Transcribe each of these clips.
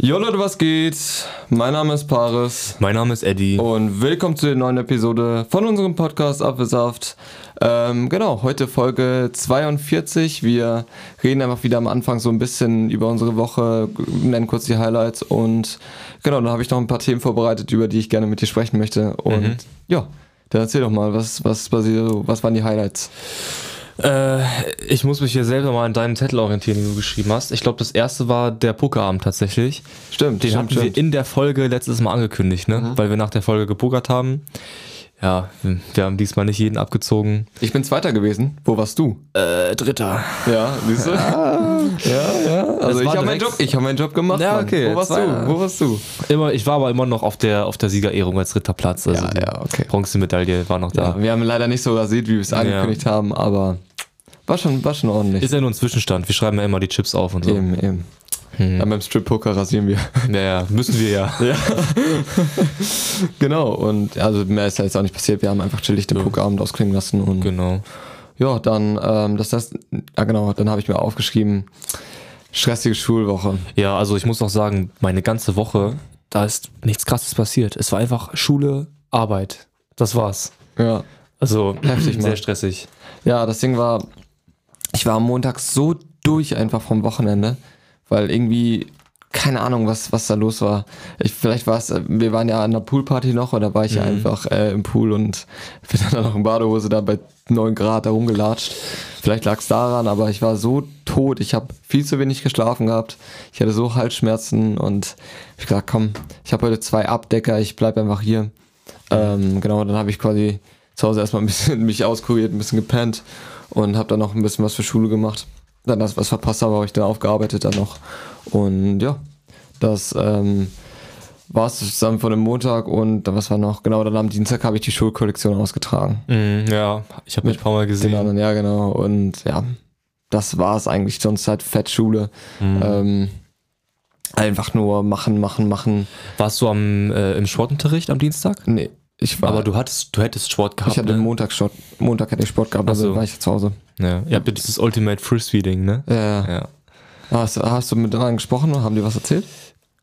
Jo Leute, was geht? Mein Name ist Paris Mein Name ist Eddie. und willkommen zu der neuen Episode von unserem Podcast Apfelsaft. Ähm, genau, heute Folge 42. Wir reden einfach wieder am Anfang so ein bisschen über unsere Woche, nennen kurz die Highlights und genau, dann habe ich noch ein paar Themen vorbereitet, über die ich gerne mit dir sprechen möchte. Und Mhm. ja, dann erzähl doch mal, was, was, was, was waren die Highlights? Äh, ich muss mich hier selber mal an deinem Zettel orientieren, den du geschrieben hast. Ich glaube, das erste war der Pokerabend tatsächlich. Stimmt, Den stimmt, hatten stimmt. wir in der Folge letztes Mal angekündigt, ne? Weil wir nach der Folge gepokert haben. Ja, wir haben diesmal nicht jeden abgezogen. Ich bin Zweiter gewesen. Wo warst du? Äh, Dritter. Ja, siehst du? ja, ja. Also Das ich habe meinen Job, ich habe meinen Job gemacht. Ja, Mann. okay, Wo warst Zweiter. du? Wo warst du? Immer, ich war aber immer noch auf der, auf der Siegerehrung als dritter Platz. Also Ja, die ja, okay. Bronzemedaille war noch da. Ja, wir haben leider nicht so rasiert, wie wir es angekündigt haben, aber war schon, war schon ordentlich. Ist ja nur ein Zwischenstand. Wir schreiben ja immer die Chips auf und so. eben, eben. Hm. Dann beim Strip-Poker rasieren wir. Ja, ja, müssen wir ja. ja. genau, und also mehr ist ja jetzt auch nicht passiert. Wir haben einfach chillig den Pokerabend ausklingen lassen und Genau. ja, dann, ähm, das heißt, ja genau, dann habe ich mir aufgeschrieben, stressige Schulwoche. Ja, also ich muss auch sagen, meine ganze Woche, da ist nichts krasses passiert. Es war einfach Schule, Arbeit. Das war's. Ja. Also Heftig, Mann. sehr stressig. Ja, das Ding war, ich war am Montag so durch einfach vom Wochenende, weil irgendwie keine Ahnung, was, was da los war. Ich, vielleicht war es, wir waren ja an der Poolparty noch und da war ich ja einfach äh, im Pool und bin dann noch in Badehose da bei 9 Grad da rumgelatscht. Vielleicht lag es daran, aber ich war so tot. Ich habe viel zu wenig geschlafen gehabt. Ich hatte so Halsschmerzen und ich hab gesagt, komm, ich habe heute zwei Abdecker, ich bleib einfach hier. Ähm, genau, dann habe ich quasi zu Hause erstmal ein bisschen mich auskuriert, ein bisschen gepennt und habe dann noch ein bisschen was für Schule gemacht. Dann das, was verpasst habe, habe ich dann aufgearbeitet dann noch. Und ja, das ähm, war es zusammen von dem Montag und was war noch? Genau, dann am Dienstag habe ich die Schulkollektion ausgetragen. Mhm, ja, ich habe mich ein paar Mal Den gesehen. anderen, ja genau. Und ja, das war es eigentlich. Sonst halt Fettschule. Ähm, einfach nur machen, machen, machen. Warst du am, äh, im Sportunterricht am Dienstag? Nee, ich war. Aber du hattest, du hättest Sport gehabt. ich hatte ne? Montag Sport, Montag hatte ich Sport gehabt, also so. war ich zu Hause. ja. Ihr habt ja dieses Ultimate Frisbee-Ding, ne? Ja, ja. Ja. Hast, hast du mit anderen gesprochen oder haben die was erzählt?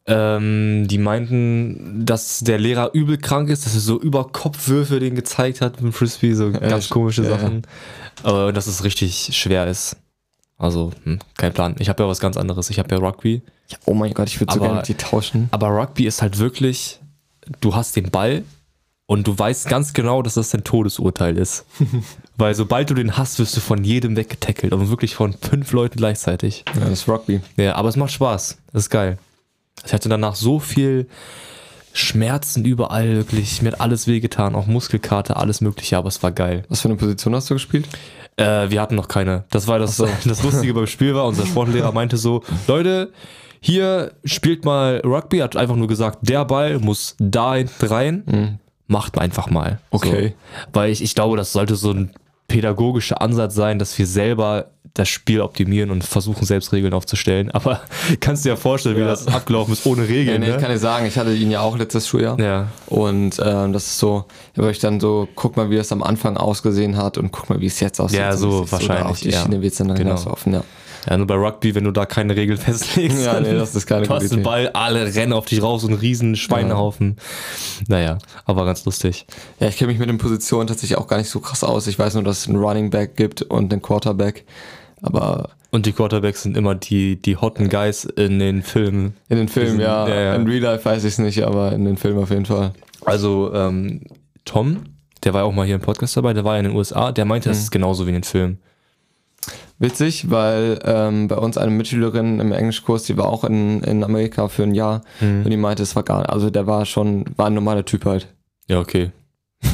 Ähm, die meinten, dass der Lehrer übel krank ist, dass er so über Kopfwürfe den gezeigt hat mit dem Frisbee, so ganz sch- komische ja. Sachen. Aber dass es richtig schwer ist. Also, hm, kein Plan. Ich habe ja was ganz anderes. Ich habe ja Rugby. Ja, oh mein Gott, ich würde so gerne mit dir tauschen. Aber Rugby ist halt wirklich, du hast den Ball und du weißt ganz genau, dass das dein Todesurteil ist. Weil sobald du den hast, wirst du von jedem weggetackelt und wirklich von fünf Leuten gleichzeitig. Ja, das ist Rugby. Ja, aber es macht Spaß. Das ist geil. Ich hatte danach so viel Schmerzen überall, wirklich. Mir hat alles wehgetan, auch Muskelkater, alles Mögliche, aber es war geil. Was für eine Position hast du gespielt? Äh, wir hatten noch keine. Das war das, das Lustige beim Spiel war. Unser Sportlehrer meinte so, Leute, hier spielt mal Rugby, hat einfach nur gesagt, der Ball muss da hinten rein. Macht einfach mal. Okay. So. Weil ich, ich glaube, das sollte so ein pädagogischer Ansatz sein, dass wir selber das Spiel optimieren und versuchen, selbst Regeln aufzustellen. Aber kannst du dir ja vorstellen, wie Ja. das abgelaufen ist ohne Ja, Regeln. nee, ich ne? kann dir sagen, ich hatte ihn ja auch letztes Schuljahr. ja. Und ähm, das ist so, war ich dann so, guck mal, wie es am Anfang ausgesehen hat und guck mal, wie es jetzt aussieht. Ja, so. Oder wahrscheinlich, Auf die ja. Schiene wird es dann Genau. hinauslaufen, ja. Ja, nur bei Rugby, wenn du da keine Regeln festlegst, Ja, nee, das ist keine du hast den. Ball, alle rennen auf dich raus, so ein riesen Schweinehaufen. Naja, aber ganz lustig. Ja, ich kenne mich mit den Positionen tatsächlich auch gar nicht so krass aus. Ich weiß nur, dass es einen Running Back gibt und einen Quarterback. Aber Und die Quarterbacks sind immer die, die hotten Guys in den Filmen. in den Filmen, sind- ja, ja, ja. In Real Life weiß ich es nicht, aber in den Filmen auf jeden Fall. Also ähm, Tom, der war ja auch mal hier im Podcast dabei, der war ja in den USA, der meinte, Mhm. das ist genauso wie in den Filmen. Witzig, weil ähm, bei uns eine Mitschülerin im Englischkurs, die war auch in, in Amerika für ein Jahr und die meinte, es war gar also der war schon, war ein normaler Typ halt. Ja, okay.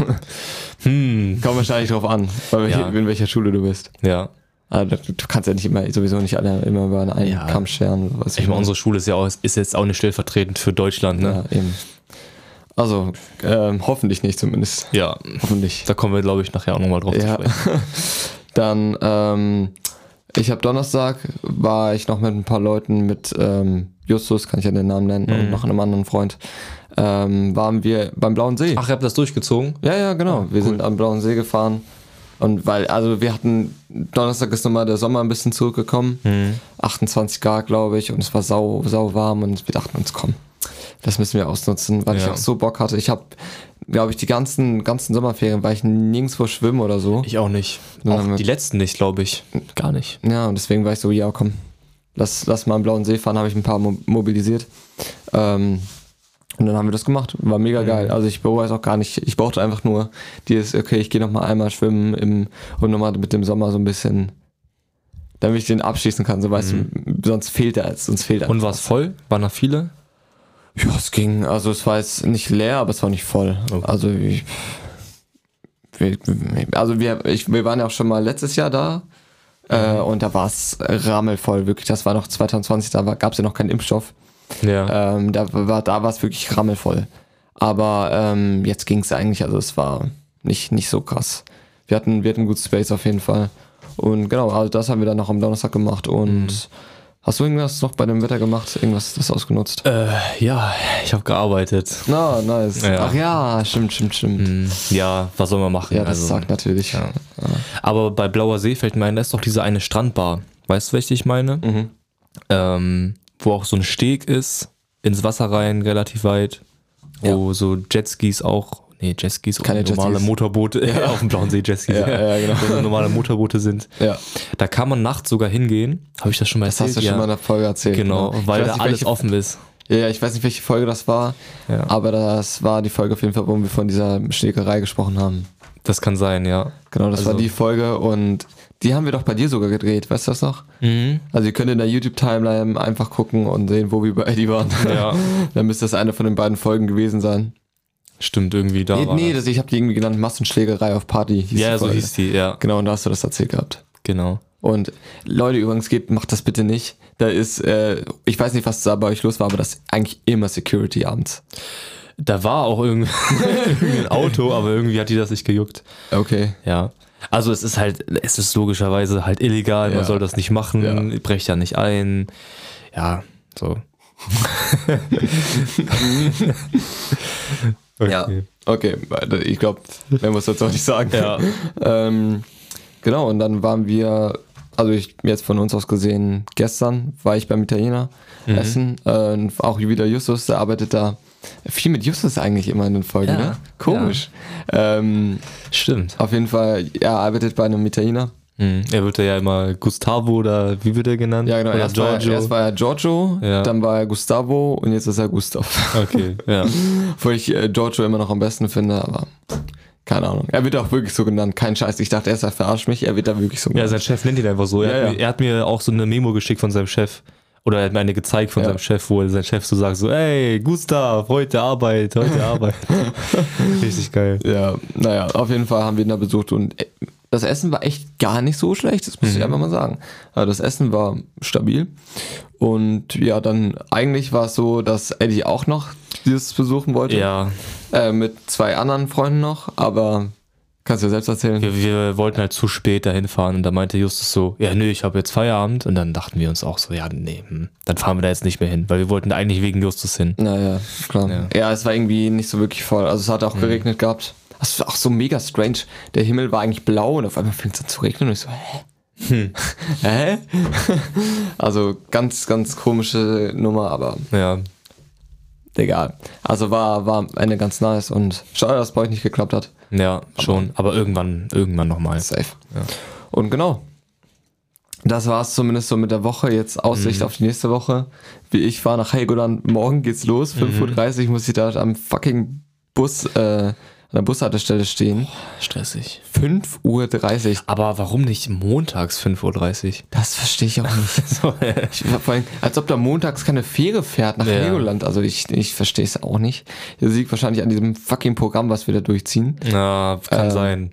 hm, Kommt wahrscheinlich drauf an, bei welcher, Ja. in welcher Schule du bist. ja. Also, du du kannst ja nicht immer, sowieso nicht alle immer über einen Ja. Kamm scheren. Was Ich meine, unsere Schule ist ja auch, ist jetzt auch nicht stellvertretend für Deutschland, ne? Ja, eben. Also, ähm, hoffentlich nicht zumindest. Ja. Hoffentlich. Da kommen wir, glaube ich, nachher auch nochmal drauf Ja. zu sprechen. Dann, ähm, ich habe Donnerstag, war ich noch mit ein paar Leuten mit ähm, Justus, kann ich ja den Namen nennen, und noch einem anderen Freund, ähm, waren wir beim Blauen See. Ach, ihr habt das durchgezogen? Ja, ja, genau. wir sind am Blauen See gefahren. Und weil, also wir hatten, Donnerstag ist nochmal der Sommer ein bisschen zurückgekommen. 28 Grad, glaube ich, und es war sau, sau warm und wir dachten uns, komm, das müssen wir ausnutzen, weil ich Ja. auch so Bock hatte. Ich habe, glaube ich, die ganzen, ganzen Sommerferien, war ich nirgendwo schwimmen oder so. Ich auch nicht. Auch mit- die letzten nicht, glaube ich. Gar nicht. Ja, und deswegen war ich so, ja, komm, lass, lass mal am Blauen See fahren, habe ich ein paar mo mobilisiert. Ähm, und dann haben wir das gemacht. War mega geil. Also ich es auch gar nicht. Ich brauchte einfach nur dieses, okay, ich gehe noch mal einmal schwimmen im, und nochmal mit dem Sommer so ein bisschen, damit ich den abschließen kann. So weißt du, sonst fehlt er, sonst fehlt er. Und war es voll? Waren da viele? Ja, es ging. Also es war jetzt nicht leer, aber es war nicht voll. Okay. Also ich, wir, also wir, ich, wir waren ja auch schon mal letztes Jahr da äh, und da war es rammelvoll, wirklich. Das war noch 2020, da gab es ja noch keinen Impfstoff. Ja. Ähm, da war da es wirklich rammelvoll. Aber ähm, jetzt ging es eigentlich, also es war nicht, nicht so krass. Wir hatten, wir hatten gut Space auf jeden Fall. Und genau, also das haben wir dann noch am Donnerstag gemacht und hast du irgendwas noch bei dem Wetter gemacht? Irgendwas das ausgenutzt? Äh, ja, ich habe gearbeitet. Na, nice. Ja. Ach ja, stimmt, stimmt, stimmt. Hm, Ja, was soll man machen? Ja, das Also, sagt natürlich. Ja. Aber bei Blauer See fällt mir ein, da ist doch diese eine Strandbar. Weißt du, welche ich meine? Mhm. Ähm, wo auch so ein Steg ist, ins Wasser rein, relativ weit. Wo so Jetskis auch, nee, Jetskis und Keine normale Jetskis. Motorboote, ja. auf dem Blauen See Jetskis, Ja, ja, genau. Wo so normale Motorboote sind. ja. Da kann man nachts sogar hingehen. Habe ich das schon mal Das erzählt? hast du schon mal in der Folge erzählt. Genau, Ich weil da nicht, alles offen ist. Ja, ich weiß nicht, welche Folge das war, Ja. aber das war die Folge auf jeden Fall, wo wir von dieser Schlägerei gesprochen haben. Das kann sein, ja. Genau, das Also- war die Folge und die haben wir doch bei dir sogar gedreht, weißt du das noch? Mhm. Also ihr könnt in der YouTube-Timeline einfach gucken und sehen, wo wir bei Eddie waren. Ja. Dann müsste das eine von den beiden Folgen gewesen sein. Stimmt, irgendwie da nee, war nee das. ich habe die irgendwie genannt, Massenschlägerei auf Party. Ja, so hieß die, ja. Genau, und da hast du das erzählt gehabt. Genau. Und Leute, übrigens geht, macht das bitte nicht. Da ist, äh, ich weiß nicht, was da bei euch los war, aber das ist eigentlich immer Security abends. Da war auch irgendwie, irgendwie ein Auto, aber irgendwie hat die das nicht gejuckt. Okay. Ja. Also es ist halt, es ist logischerweise halt illegal, Ja. man soll das nicht machen, Ja. brecht ja nicht ein. Ja, so. Ja. Okay, ich glaube, mehr muss jetzt auch nicht sagen. Ja. ähm, genau, und dann waren wir, also ich jetzt von uns aus gesehen, gestern war ich beim Italiener Mhm. essen. Äh, auch wieder Justus, der arbeitet da. Viel mit Justus eigentlich immer in den Folgen, Ja, ne? Komisch. Ähm, Stimmt. auf jeden Fall, er arbeitet bei einem Italiener. Mhm. Er wird ja immer Gustavo oder wie wird er genannt? Ja, genau. Oder Erst war, Giorgio. erst war er Giorgio, Ja. dann war er Gustavo und jetzt ist er Gustav. okay, ja. Obwohl ich äh, Giorgio immer noch am besten finde, aber keine Ahnung. Er wird auch wirklich so genannt. Kein Scheiß. Ich dachte erst, er verarscht mich. Er wird da wirklich so Ja, genannt. sein Chef nennt ihn einfach so. Er, Ja, hat, ja. Mir, er hat mir auch so eine Memo geschickt von seinem Chef. Oder er hat mir eine gezeigt von Ja. seinem Chef, wo sein Chef so sagt: so, ey, Gustav, heute Arbeit, heute Arbeit. Richtig geil. Ja, naja, auf jeden Fall haben wir ihn da besucht und äh, das Essen war echt gar nicht so schlecht, das muss ich einfach mal sagen. Also das Essen war stabil und ja, dann eigentlich war es so, dass Eddie auch noch dieses besuchen wollte. Ja, Äh, mit zwei anderen Freunden noch, aber kannst du ja selbst erzählen. wir, wir wollten halt zu spät dahin fahren und da meinte Justus so, ja nö, ich habe jetzt Feierabend und dann dachten wir uns auch so, ja nee, hm, dann fahren wir da jetzt nicht mehr hin, weil wir wollten eigentlich wegen Justus hin. Naja, klar. Ja. Ja. es war irgendwie nicht so wirklich voll. Also es hat auch geregnet gehabt. Das war auch so mega strange. Der Himmel war eigentlich blau und auf einmal fängt es an zu regnen und ich so, hä? hä? also ganz, ganz komische Nummer, aber Ja, egal. Also war, war eine ganz nice und schade, dass es bei euch nicht geklappt hat. ja, schon, aber irgendwann, irgendwann nochmal. Safe. Und genau. Das war es zumindest so mit der Woche. Jetzt Aussicht auf die nächste Woche. Wie ich fahre nach Helgoland. Morgen geht's los. 5.30 Uhr muss ich da am fucking Bus, äh, an der Bushaltestelle stehen. Stressig. 5.30 Uhr. Aber warum nicht montags 5.30 Uhr? Das verstehe ich auch nicht. ich, vor allem, als ob da montags keine Fähre fährt nach Ja. Also ich, ich verstehe es auch nicht. Das liegt wahrscheinlich an diesem fucking Programm, was wir da durchziehen. Ja, kann Ähm, sein.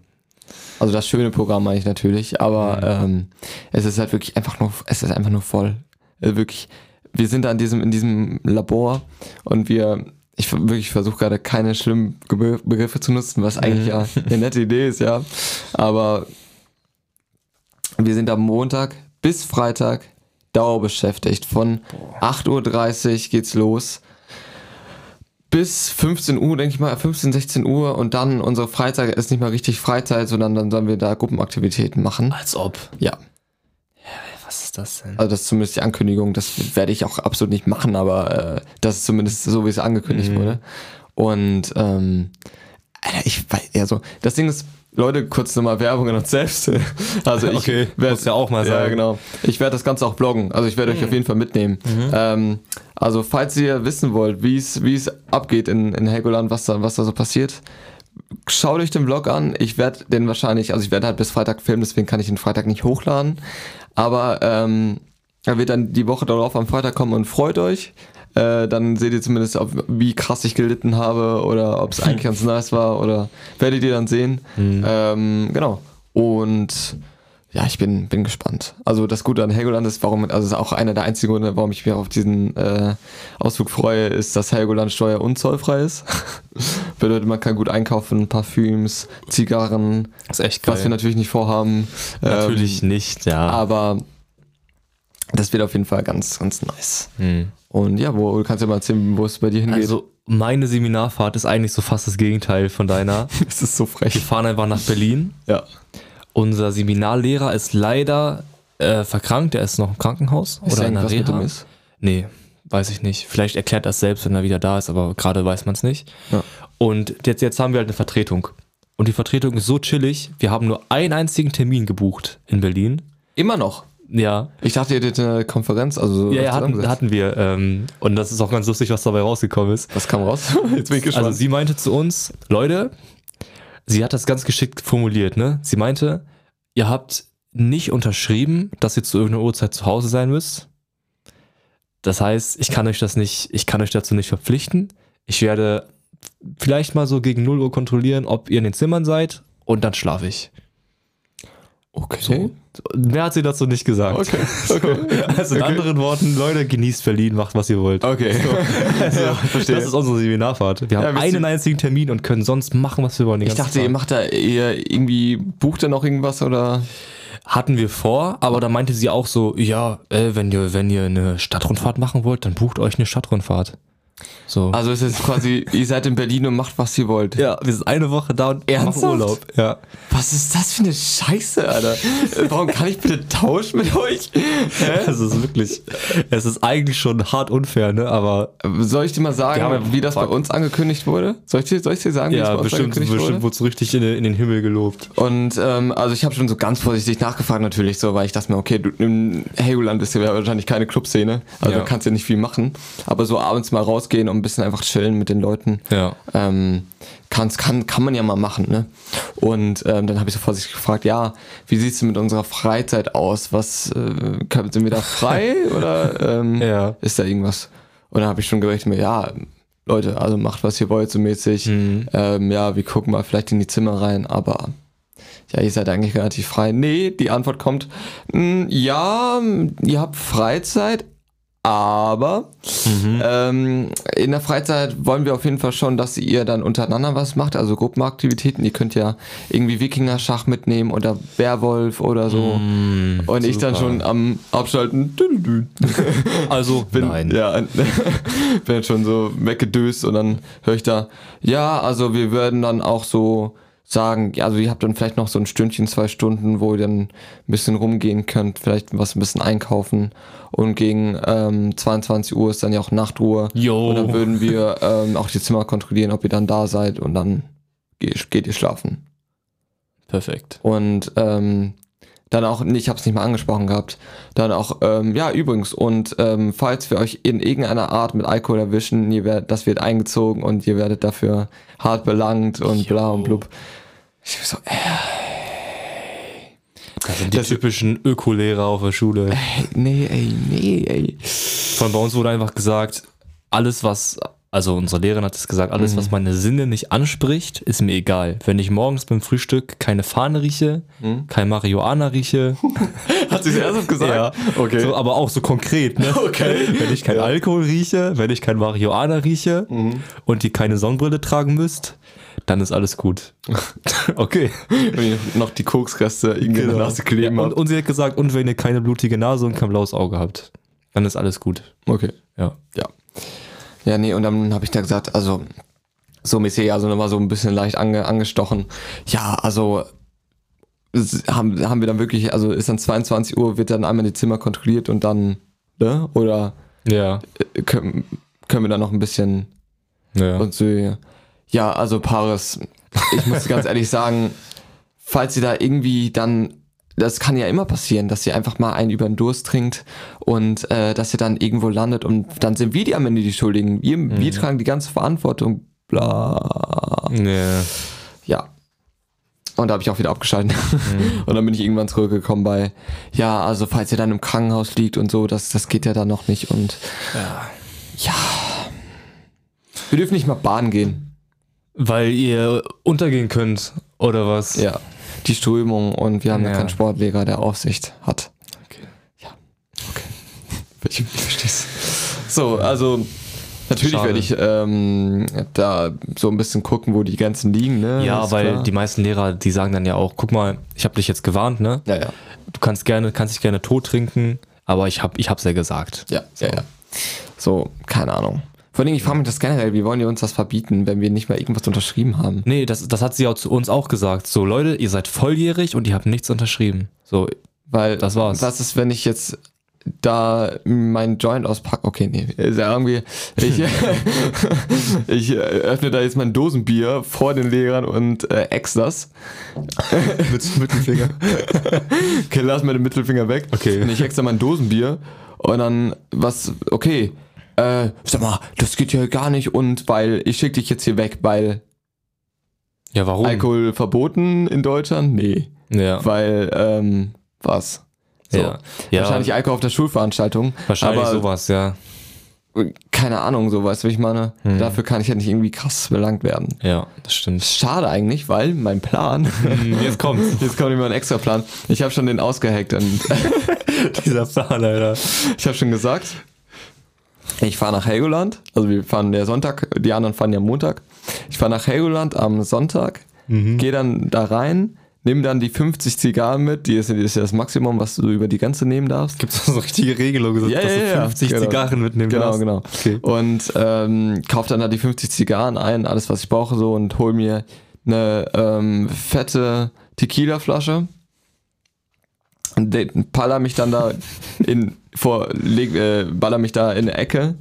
Also das schöne Programm meine ich natürlich, aber Mhm. ähm, es ist halt wirklich einfach nur, es ist einfach nur voll. Also wirklich, wir sind da in diesem, in diesem Labor und wir, ich wirklich versuche gerade keine schlimmen Begriffe zu nutzen, was eigentlich ja eine nette Idee ist, ja. Aber wir sind am Montag bis Freitag dauerbeschäftigt. Von 8.30 Uhr geht's los bis 15 Uhr, denke ich mal, 15, 16 Uhr und dann unsere Freizeit ist nicht mal richtig Freizeit, sondern dann sollen wir da Gruppenaktivitäten machen. Als ob. Ja. Ist das denn? Also das ist zumindest die Ankündigung, das werde ich auch absolut nicht machen, aber äh, das ist zumindest so, wie es angekündigt wurde. Und ähm, Alter, ich weiß, ja so, das Ding ist, Leute, kurz nochmal Werbung an uns selbst. Also ich Okay, werd- musst ja auch mal Ja, sagen. genau. Ich werde das Ganze auch bloggen. Also ich werde euch auf jeden Fall mitnehmen. Ähm, also falls ihr wissen wollt, wie es wie es abgeht in, in Helgoland, was da, was da so passiert, schaut euch den Vlog an. Ich werde den wahrscheinlich, also ich werde halt bis Freitag filmen, deswegen kann ich den Freitag nicht hochladen. Aber ähm, er wird dann die Woche darauf am Freitag kommen und freut euch. Äh, dann seht ihr zumindest, ob, wie krass ich gelitten habe oder ob es eigentlich ganz nice war oder werdet ihr dann sehen. Ähm, genau. Und ja, ich bin, bin gespannt. Also das Gute an Helgoland ist, warum, also es ist auch einer der einzigen Gründe, warum ich mich auf diesen äh, Ausflug freue, ist, dass Helgoland steuer- und zollfrei ist. Bedeutet, man kann gut einkaufen, Parfüms, Zigarren, Das ist echt geil. was wir natürlich nicht vorhaben. Natürlich Ähm, nicht, ja. aber das wird auf jeden Fall ganz, ganz nice. Hm. Und ja, wo du kannst ja mal erzählen, wo es bei dir hingeht. Also, meine Seminarfahrt ist eigentlich so fast das Gegenteil von deiner. es ist so Wir frech. fahren einfach nach Berlin. Ja. Unser Seminarlehrer ist leider äh, verkrankt, der ist noch im Krankenhaus Ist oder in der mit Reha. ist? Nee, weiß ich nicht. Vielleicht erklärt er es selbst, wenn er wieder da ist, aber gerade weiß man es nicht. Ja. Und jetzt, jetzt haben wir halt eine Vertretung. Und die Vertretung ist so chillig. Wir haben nur einen einzigen Termin gebucht in Berlin. Immer noch. Ja, Ich dachte, ihr hättet eine Konferenz, also so ja, ja hatten, hatten wir. Ähm, und das ist auch ganz lustig, was dabei rausgekommen ist. Was kam raus? Jetzt bin ich gespannt. Also sie meinte zu uns, Leute, sie hat das ganz geschickt formuliert, ne? Sie meinte, ihr habt nicht unterschrieben, dass ihr zu irgendeiner Uhrzeit zu Hause sein müsst. Das heißt, ich kann euch das nicht, ich kann euch dazu nicht verpflichten. Ich werde vielleicht mal so gegen 0 Uhr kontrollieren, ob ihr in den Zimmern seid und dann schlafe ich. Okay. So? Mehr hat sie dazu nicht gesagt. Okay. okay. Also in anderen Worten, Leute, genießt Berlin, macht was ihr wollt. Okay. Also, verstehe. Das ist unsere Seminarfahrt. Wir haben wisst einen ihr- einzigen Termin und können sonst machen, was wir wollen. Ich dachte, ihr Zeit. macht da, ihr irgendwie, bucht da noch irgendwas oder? hatten wir vor, aber da meinte sie auch so, ja, äh, wenn ihr wenn ihr eine Stadtrundfahrt machen wollt, dann bucht euch eine Stadtrundfahrt. So. Also es ist quasi, ihr seid in Berlin und macht, was ihr wollt. ja, wir sind eine Woche da und Ernsthaft? machen Urlaub. Ja. Was ist das für eine Scheiße, Alter? Warum kann ich bitte tauschen mit euch? Es ist wirklich, es ist eigentlich schon hart unfair, ne? Aber Soll ich dir mal sagen, ja- wie das bei uns angekündigt wurde? Soll ich dir, soll ich dir sagen, wie es bei ja, uns bestimmt, angekündigt bestimmt wurde? wurde es richtig in, den- in den Himmel gelobt. Und ähm, also ich habe schon so ganz vorsichtig nachgefragt natürlich so, weil ich dachte mir, okay, du, im Helgoland ist ja wahrscheinlich keine Clubszene, also Ja. du kannst ja nicht viel machen. Aber so abends mal rausgehen und ein bisschen einfach chillen mit den Leuten, Ja. ähm, kann's, kann, kann man ja mal machen, ne? Und ähm, dann habe ich so vorsichtig gefragt, ja, wie sieht's denn mit unserer Freizeit aus? Was äh, sind wir da frei oder ähm, Ja. ist da irgendwas? Und dann habe ich schon gerechnet mir, ja, Leute, also macht was ihr wollt so mäßig. Mhm. Ähm, ja, wir gucken mal vielleicht in die Zimmer rein, aber ja, ihr seid eigentlich relativ frei. Nee, die Antwort kommt, "Mm, ja, ihr habt Freizeit, aber Mhm. ähm, in der Freizeit wollen wir auf jeden Fall schon, dass ihr dann untereinander was macht, also Gruppenaktivitäten. Ihr könnt ja irgendwie Wikinger-Schach mitnehmen oder Werwolf oder so. Mm, Und ich dann super. schon am Abschalten. Also, Bin, nein. Ja, bin schon so weggedöst und dann höre ich da, ja, also wir würden dann auch so sagen, ja, also ihr habt dann vielleicht noch so ein Stündchen, zwei Stunden, wo ihr dann ein bisschen rumgehen könnt, vielleicht was ein bisschen einkaufen und gegen ähm, 22 Uhr ist dann ja auch Nachtruhe Jo. und dann würden wir ähm, auch die Zimmer kontrollieren, ob ihr dann da seid und dann geht, geht ihr schlafen. Perfekt. Und ähm, dann auch, nee, ich habe es nicht mal angesprochen gehabt, dann auch, ähm, ja, übrigens, und ähm, falls wir euch in irgendeiner Art mit Alkohol erwischen, ihr werdet, das wird eingezogen und ihr werdet dafür hart belangt und bla und blub. Ich so, äh, Das sind die Das- typischen Ökolehrer auf der Schule. ey, nee, ey, nee, ey. Von bei uns wurde einfach gesagt, alles was, also unsere Lehrerin hat es gesagt, alles was meine Sinne nicht anspricht, ist mir egal. Wenn ich morgens beim Frühstück keine Fahne rieche, kein Marihuana rieche, Hat sie es ernsthaft gesagt? ja, okay. so, aber auch so konkret, ne? Okay. Wenn ich kein Alkohol rieche, wenn ich kein Marihuana rieche und ihr keine Sonnenbrille tragen müsst, dann ist alles gut. okay. Wenn ich noch die Koksreste irgendwie in der Nase kleben Genau. Ja, und, und sie hat gesagt, und wenn ihr keine blutige Nase und kein blaues Auge habt, dann ist alles gut. Okay. Ja. Ja. Ja, nee, und dann habe ich da gesagt, also so mäßig, also nochmal so ein bisschen leicht ange, angestochen. Ja, also haben, haben wir dann wirklich, also ist dann 22 Uhr, wird dann einmal die Zimmer kontrolliert und dann, ne? Oder Ja. äh, können, können wir dann noch ein bisschen Ja. und so. Ja, also Paris, ich muss ganz ehrlich sagen, falls sie da irgendwie dann, das kann ja immer passieren, dass sie einfach mal einen über den Durst trinkt und äh, dass sie dann irgendwo landet und dann sind wir die am Ende die Schuldigen. Wir, wir tragen die ganze Verantwortung. Bla. ja. Ja. Und da habe ich auch wieder abgeschaltet. Und dann bin ich irgendwann zurückgekommen bei, ja, also falls ihr dann im Krankenhaus liegt und so, das, das geht ja dann noch nicht. Und ja. Wir dürfen nicht mal baden gehen. Weil ihr untergehen könnt, oder was? Ja. Die Strömung und wir haben ja, Ja. keinen Sportlehrer, der Aufsicht hat. Okay. Ich versteh's. So, also natürlich Schade. werde ich ähm, da so ein bisschen gucken, wo die Grenzen liegen, ne? Ja, Ist weil klar. die meisten Lehrer, die sagen dann ja auch, guck mal, ich habe dich jetzt gewarnt, ne? Ja, ja. Du kannst gerne, kannst dich gerne tot trinken, aber ich hab, ich hab's ja gesagt. Ja, ja, ja. So, keine Ahnung. Vor allem, ich frage mich das generell, wie wollen die uns das verbieten, wenn wir nicht mal irgendwas unterschrieben haben? Nee, das, das hat sie auch zu uns auch gesagt. So, Leute, ihr seid volljährig und ihr habt nichts unterschrieben. So, Weil, Das war's. Was ist, wenn ich jetzt da mein Joint auspacke? Okay, nee, ist ja irgendwie, ich, ich öffne da jetzt mein Dosenbier vor den Lehrern und äh, ex das. mit Mittelfinger. Okay, lass mir den Mittelfinger weg. Okay. Und ich ex da mein Dosenbier und dann, was, okay, äh, sag mal, das geht ja gar nicht und weil ich schicke dich jetzt hier weg, weil Ja, warum? Alkohol verboten in Deutschland? Nee. Ja. Weil, ähm, was? So. Ja. ja. Wahrscheinlich Alkohol auf der Schulveranstaltung. Wahrscheinlich aber sowas, ja. keine Ahnung, so weißt du, wie ich meine? Hm. Dafür kann ich ja nicht irgendwie krass belangt werden. Ja, das stimmt. Schade eigentlich, weil mein Plan, Jetzt kommt's. jetzt kommt immer ein extra Plan. Ich habe schon den ausgehackt und Dieser Plan, Alter. ich habe schon gesagt, ich fahre nach Helgoland. Also wir fahren der Sonntag, die anderen fahren ja Montag. Ich fahre nach Helgoland am Sonntag, Mhm. gehe dann da rein, nehme dann die 50 Zigarren mit, die ist, die ist ja das Maximum, was du über die ganze nehmen darfst. Gibt es so eine richtige Regelung, Ja, dass ja, du ja, 50 genau. Zigarren mitnehmen Genau, darfst? genau. Okay. Und ähm, kauf dann da die 50 Zigarren ein, alles was ich brauche so und hol mir eine ähm, fette Tequila-Flasche. Und baller mich dann da in vor leg, äh, baller mich da in eine Ecke.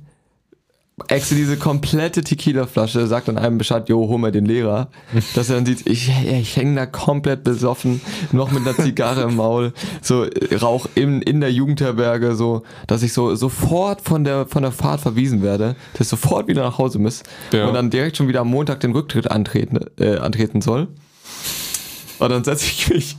Exe diese komplette Tequila-Flasche, sagt dann einem Bescheid, jo, hol mir den Lehrer. Dass er dann sieht, ich, ich hänge da komplett besoffen, noch mit einer Zigarre im Maul, so äh, Rauch in, in der Jugendherberge, so, dass ich so sofort von der, von der Fahrt verwiesen werde, dass ich sofort wieder nach Hause muss Ja. und dann direkt schon wieder am Montag den Rücktritt antreten, äh, antreten soll. Und dann setze ich mich,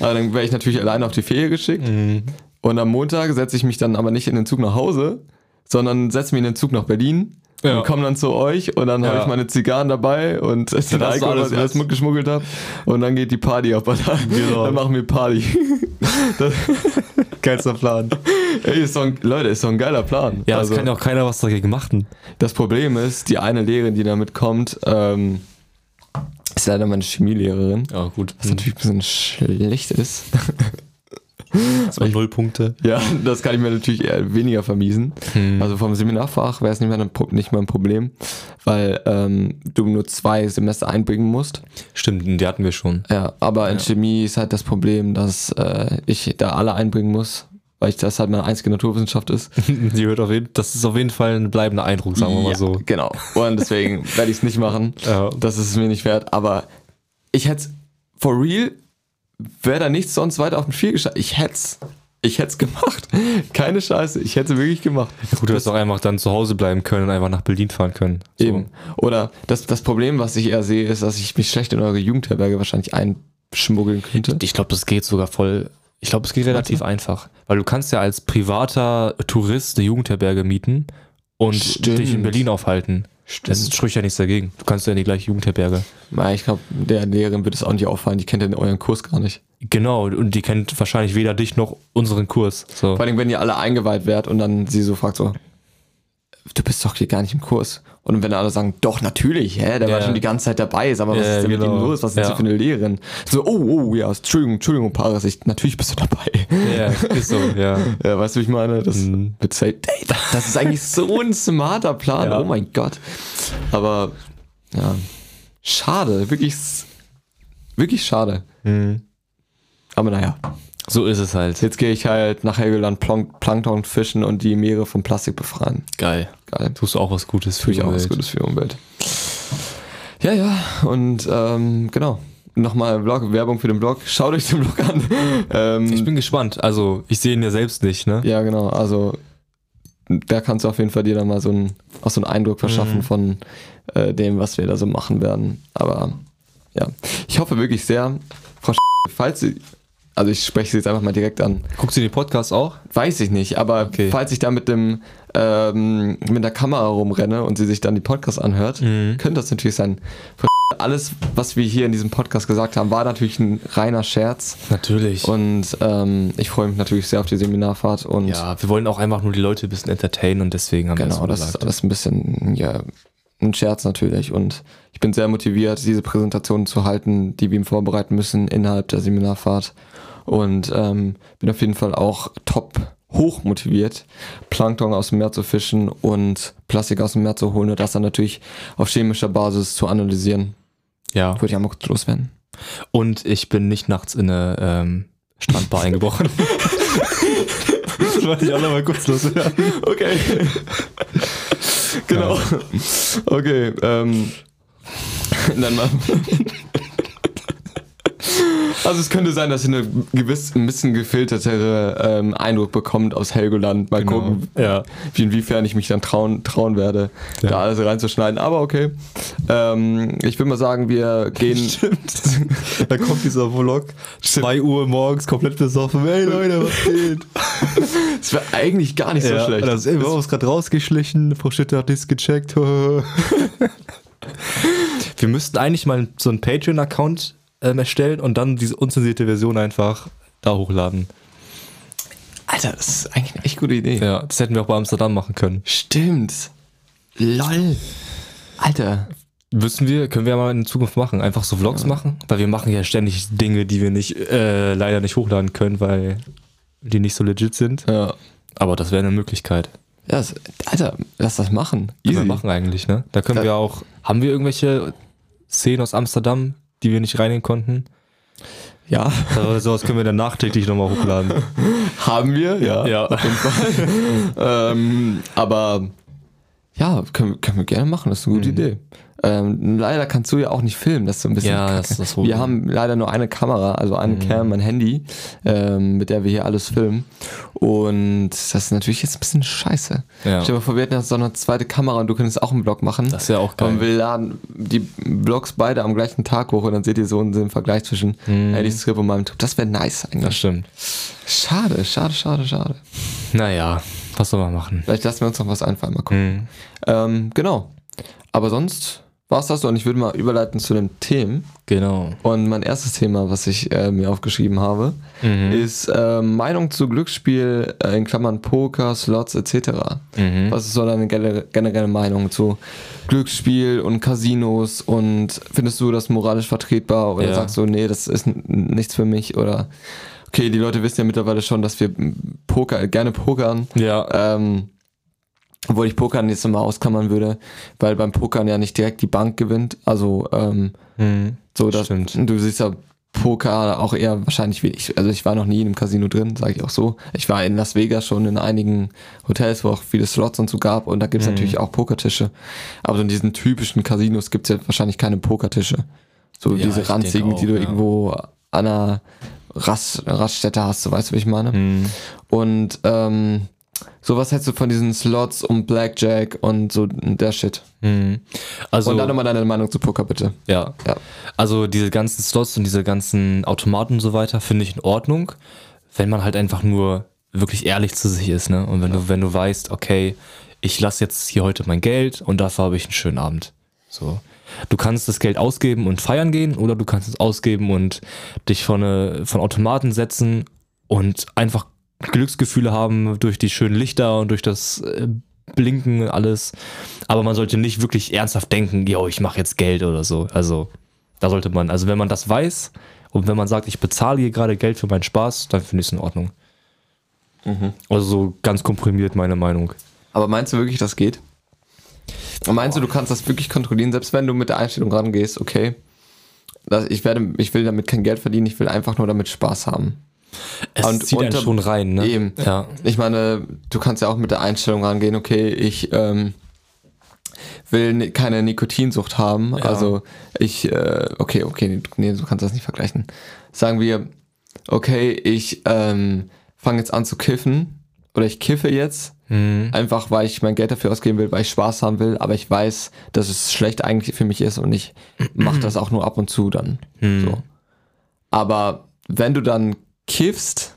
aber dann wäre ich natürlich alleine auf die Ferien geschickt. Mhm. Und am Montag setze ich mich dann aber nicht in den Zug nach Hause, sondern setze mich in den Zug nach Berlin Ja. und komme dann zu euch und dann habe Ja. ich meine Zigarren dabei und den hast du Alkohol, alles was ich alles mit. mitgeschmuggelt habe. Und dann geht die Party ab. Alter. Genau. Dann machen wir Party. Das, Geilster Plan. ey, ist ein, Leute, ist doch ein geiler Plan. Ja, also, es kann ja auch keiner was dagegen machen. das Problem ist, die eine Lehrerin, die damit kommt, ähm, ist leider meine Chemielehrerin. Ja, gut. Was natürlich ein bisschen schlecht ist. So null Punkte. Ja, das kann ich mir natürlich eher weniger vermiesen. Hm. Also vom Seminarfach wäre es nicht mehr ein, nicht mehr ein Problem, weil ähm, du nur zwei Semester einbringen musst. Stimmt, die hatten wir schon. Ja, aber in Ja. Chemie ist halt das Problem, dass äh, ich da alle einbringen muss, weil ich das halt meine einzige Naturwissenschaft ist. Die wird auf jeden, das ist auf jeden Fall ein bleibender Eindruck, sagen wir mal Ja, so. Genau. Und deswegen werde ich es nicht machen. Ja. Das ist es mir nicht wert. Aber ich hätte for real, wäre da nichts sonst weiter auf dem Spiel geschafft. Ich hätte es. Ich hätte es gemacht. Keine Scheiße. Ich hätte es wirklich gemacht. Gut, du hättest auch einfach dann zu Hause bleiben können und einfach nach Berlin fahren können. So. Eben. Oder das, das Problem, was ich eher sehe, ist, dass ich mich schlecht in eure Jugendherberge wahrscheinlich einschmuggeln könnte. Ich glaube, das geht sogar voll. Ich glaube, es geht relativ einfach. Weil du kannst ja als privater Tourist eine Jugendherberge mieten und Stimmt. dich in Berlin aufhalten. Das ist, spricht ja nichts dagegen. Du kannst ja in die gleiche Jugendherberge. Ja, ich glaube, der Lehrerin wird es auch nicht auffallen. Die kennt ja euren Kurs gar nicht. Genau, und die kennt wahrscheinlich weder dich noch unseren Kurs. So. Vor allem, wenn ihr alle eingeweiht werdet und dann sie so fragt so, du bist doch hier gar nicht im Kurs. Und wenn alle sagen, doch, natürlich, hä, der Ja. war schon die ganze Zeit dabei, sag mal, was Ja, ist denn mit genau. ihm los? Was ist denn Ja. für eine Lehrerin? So, oh, oh, ja, Entschuldigung, Entschuldigung, Paris, ich, natürlich bist du dabei. Ja, ist so, ja. Ja, weißt du, wie ich meine? Das Mhm. mit Say Date. Das ist eigentlich so ein smarter Plan. Ja. Oh mein Gott. Aber ja, schade, wirklich, wirklich schade. Mhm. Aber naja, So ist es halt. jetzt gehe ich halt nach Helgoland Plank Plankton fischen und die Meere vom Plastik befreien. Geil. Geil. Tust du auch was Gutes für Tue ich die auch was Umwelt. Gutes für die Umwelt. Ja, ja, und ähm, genau. Nochmal Blog, Werbung für den Blog. Schaut euch den Blog an. Ähm, Ich bin gespannt. Also, ich sehe ihn ja selbst nicht, ne? Ja, genau. Also da kannst du auf jeden Fall dir dann mal so einen, auch so einen Eindruck verschaffen Mhm. von äh, dem, was wir da so machen werden. Aber ja, ich hoffe wirklich sehr, Frau falls Sie, also ich spreche Sie jetzt einfach mal direkt an, Guckst du den Podcast auch? weiß ich nicht, aber Okay. falls ich da mit dem ähm, mit der Kamera rumrenne und sie sich dann die Podcasts anhört, Mhm. könnte das natürlich sein. Alles, was wir hier in diesem Podcast gesagt haben, war natürlich ein reiner Scherz. Natürlich. Und ähm, ich freue mich natürlich sehr auf die Seminarfahrt und ja, wir wollen auch einfach nur die Leute ein bisschen entertainen und deswegen haben wir Genau, so das ist alles ein bisschen, ja, ein Scherz natürlich. Und ich bin sehr motiviert, diese Präsentation zu halten, die wir ihm vorbereiten müssen innerhalb der Seminarfahrt. Und ähm, bin auf jeden Fall auch top hoch motiviert, Plankton aus dem Meer zu fischen und Plastik aus dem Meer zu holen und das dann natürlich auf chemischer Basis zu analysieren. Ja. Würde ich einmal kurz loswerden. Und ich bin nicht nachts in eine ähm, Strandbar eingebrochen. das wollte ich auch noch mal kurz loswerden. Okay. genau. Okay, ähm. Dann mal. Also es könnte sein, dass ihr eine gewiss, ein bisschen gefiltertere ähm, Eindruck bekommt aus Helgoland. Mal gucken, Ja. wie inwiefern ich mich dann trauen, trauen werde, Ja. da alles reinzuschneiden. Aber okay. Ähm, ich würde mal sagen, wir gehen. Stimmt. Da kommt dieser Vlog, 2 Uhr morgens, komplett besoffen. Hey Leute, was geht? Es wäre eigentlich gar nicht so schlecht. Das ist ist gerade rausgeschlichen, Frau Schütte hat nichts gecheckt. Wir müssten eigentlich mal so einen Patreon-Account ähm, erstellen und dann diese unzensierte Version einfach da hochladen. Alter, das ist eigentlich eine echt gute Idee. Ja, das hätten wir auch bei Amsterdam machen können. Stimmt. Lol. Alter. Müssen wir, können wir ja mal in Zukunft machen, einfach so Vlogs machen, weil wir machen ja ständig Dinge, die wir nicht, äh, leider nicht hochladen können, weil die nicht so legit sind. Ja. Aber das wäre eine Möglichkeit. Ja, das, Alter, lass das machen. Können wir Easy. machen eigentlich, ne? Da können Ja. wir auch, haben wir irgendwelche Szenen aus Amsterdam, die wir nicht reinnehmen konnten? Ja, Aber sowas können wir dann nachträglich nochmal hochladen. haben wir, ja. Ja. Auf jeden Fall. ähm, aber ja, können, können wir gerne machen, das ist eine gute Idee. Ähm, leider kannst du ja auch nicht filmen, das ist so ein bisschen. Ja, das ist das wir haben leider nur eine Kamera, also eine Cam, ein Handy, ähm, mit der wir hier alles filmen. Und das ist natürlich jetzt ein bisschen scheiße. Ja. Stell dir mal vor, wir hätten noch eine zweite Kamera und du könntest auch einen Vlog machen. Das wäre auch geil. Und wir laden die Vlogs beide am gleichen Tag hoch und dann seht ihr so einen Vergleich zwischen Eddie's Trip und meinem Trip. Das wäre nice Das eigentlich. stimmt. Schade, schade, schade, schade. Naja, was soll man machen? Vielleicht lassen wir uns noch was einfallen, mal gucken. Mhm. Ähm, genau. Aber sonst war's das so und ich würde mal überleiten zu den Themen. Genau. Und mein erstes Thema, was ich äh, mir aufgeschrieben habe, Mhm. ist äh, Meinung zu Glücksspiel, äh, in Klammern Poker, Slots etc. Mhm. Was ist so deine gene- generelle Meinung zu Glücksspiel und Casinos und findest du das moralisch vertretbar oder Ja. sagst du, nee, das ist nichts für mich oder okay, die Leute wissen ja mittlerweile schon, dass wir Poker, gerne pokern. Ja. Ähm, obwohl ich Pokern jetzt nochmal ausklammern würde, weil beim Pokern ja nicht direkt die Bank gewinnt. Also ähm, Mhm. so, dass Stimmt. du siehst ja Poker auch eher wahrscheinlich wie ich. Also ich war noch nie in einem Casino drin, sage ich auch so. Ich war in Las Vegas schon in einigen Hotels, wo auch viele Slots und so gab und da gibt's Mhm. natürlich auch Pokertische. Aber so in diesen typischen Casinos gibt's ja wahrscheinlich keine Pokertische. So Ja, diese ranzigen, auch, die du ja. irgendwo an einer Rast, Raststätte hast, so weißt du, wie ich meine? Mhm. Und ähm, so was hältst du von diesen Slots und Blackjack und so der Shit. Mhm. Also, und dann nochmal deine Meinung zu Poker, bitte. ja. Ja. Also diese ganzen Slots und diese ganzen Automaten und so weiter finde ich in Ordnung, wenn man halt einfach nur wirklich ehrlich zu sich ist, ne? Und wenn du, wenn du weißt, okay, ich lasse jetzt hier heute mein Geld und dafür habe ich einen schönen Abend. So. Du kannst das Geld ausgeben und feiern gehen oder du kannst es ausgeben und dich von, von Automaten setzen und einfach Glücksgefühle haben durch die schönen Lichter und durch das äh, blinken, alles. Aber man sollte nicht wirklich ernsthaft denken, yo, ich mache jetzt Geld oder so. Also da sollte man, also wenn man das weiß und wenn man sagt, ich bezahle hier gerade Geld für meinen Spaß, dann finde ich es in Ordnung. Also so ganz komprimiert meine Meinung. Aber meinst du wirklich, das geht? Und meinst du, du kannst das wirklich kontrollieren, selbst wenn du mit der Einstellung rangehst, okay, ich, werde, ich will damit kein Geld verdienen, ich will einfach nur damit Spaß haben. Es Und zieht einen unter- schon rein, ne? Eben. Ja. Ich meine, du kannst ja auch mit der Einstellung rangehen, okay, ich ähm, will keine Nikotinsucht haben. Also ich, äh, okay, okay, nee, du kannst das nicht vergleichen. Sagen wir, okay, ich ähm, fange jetzt an zu kiffen oder ich kiffe jetzt, Mhm. einfach weil ich mein Geld dafür ausgeben will, weil ich Spaß haben will, aber ich weiß, dass es schlecht eigentlich für mich ist und ich mache das auch nur ab und zu dann. So. Aber wenn du dann kiffst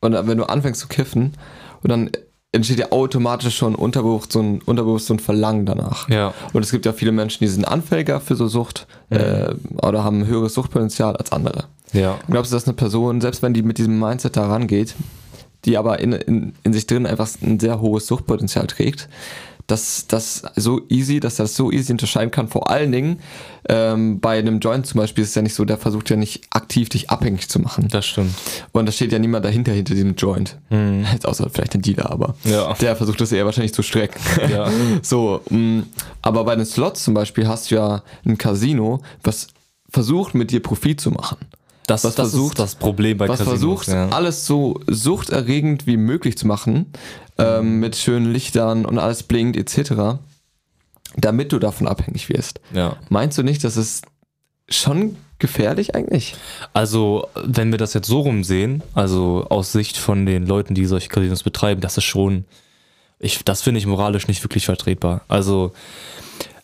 und wenn du anfängst zu kiffen und dann entsteht ja automatisch schon unterbewusst so ein, unterbewusst so ein Verlangen danach. Ja. Und es gibt ja viele Menschen, die sind anfälliger für so Sucht äh, oder haben ein höheres Suchtpotenzial als andere. Ja. Glaubst du, dass eine Person, selbst wenn die mit diesem Mindset da rangeht, die aber in, in, in sich drin einfach ein sehr hohes Suchtpotenzial trägt, dass das so easy, dass er das so easy unterscheiden kann. Vor allen Dingen ähm, bei einem Joint zum Beispiel ist es ja nicht so, der versucht ja nicht aktiv dich abhängig zu machen. Das stimmt. Und da steht ja niemand dahinter, hinter diesem Joint. Jetzt außer vielleicht ein Dealer, aber Ja. der versucht das eher wahrscheinlich zu strecken. Ja. so, mh, aber bei den Slots zum Beispiel hast du ja ein Casino, was versucht mit dir Profit zu machen. Das, Was das versucht- ist das Problem bei Was Casinos, versucht, ja. alles so suchterregend wie möglich zu machen, ähm, mit schönen Lichtern und alles blinkt etc., damit du davon abhängig wirst. ja. Meinst du nicht, das ist schon gefährlich eigentlich? Also, wenn wir das jetzt so rumsehen, also aus Sicht von den Leuten, die solche Casinos betreiben, das ist schon, ich, das finde ich moralisch nicht wirklich vertretbar. Also,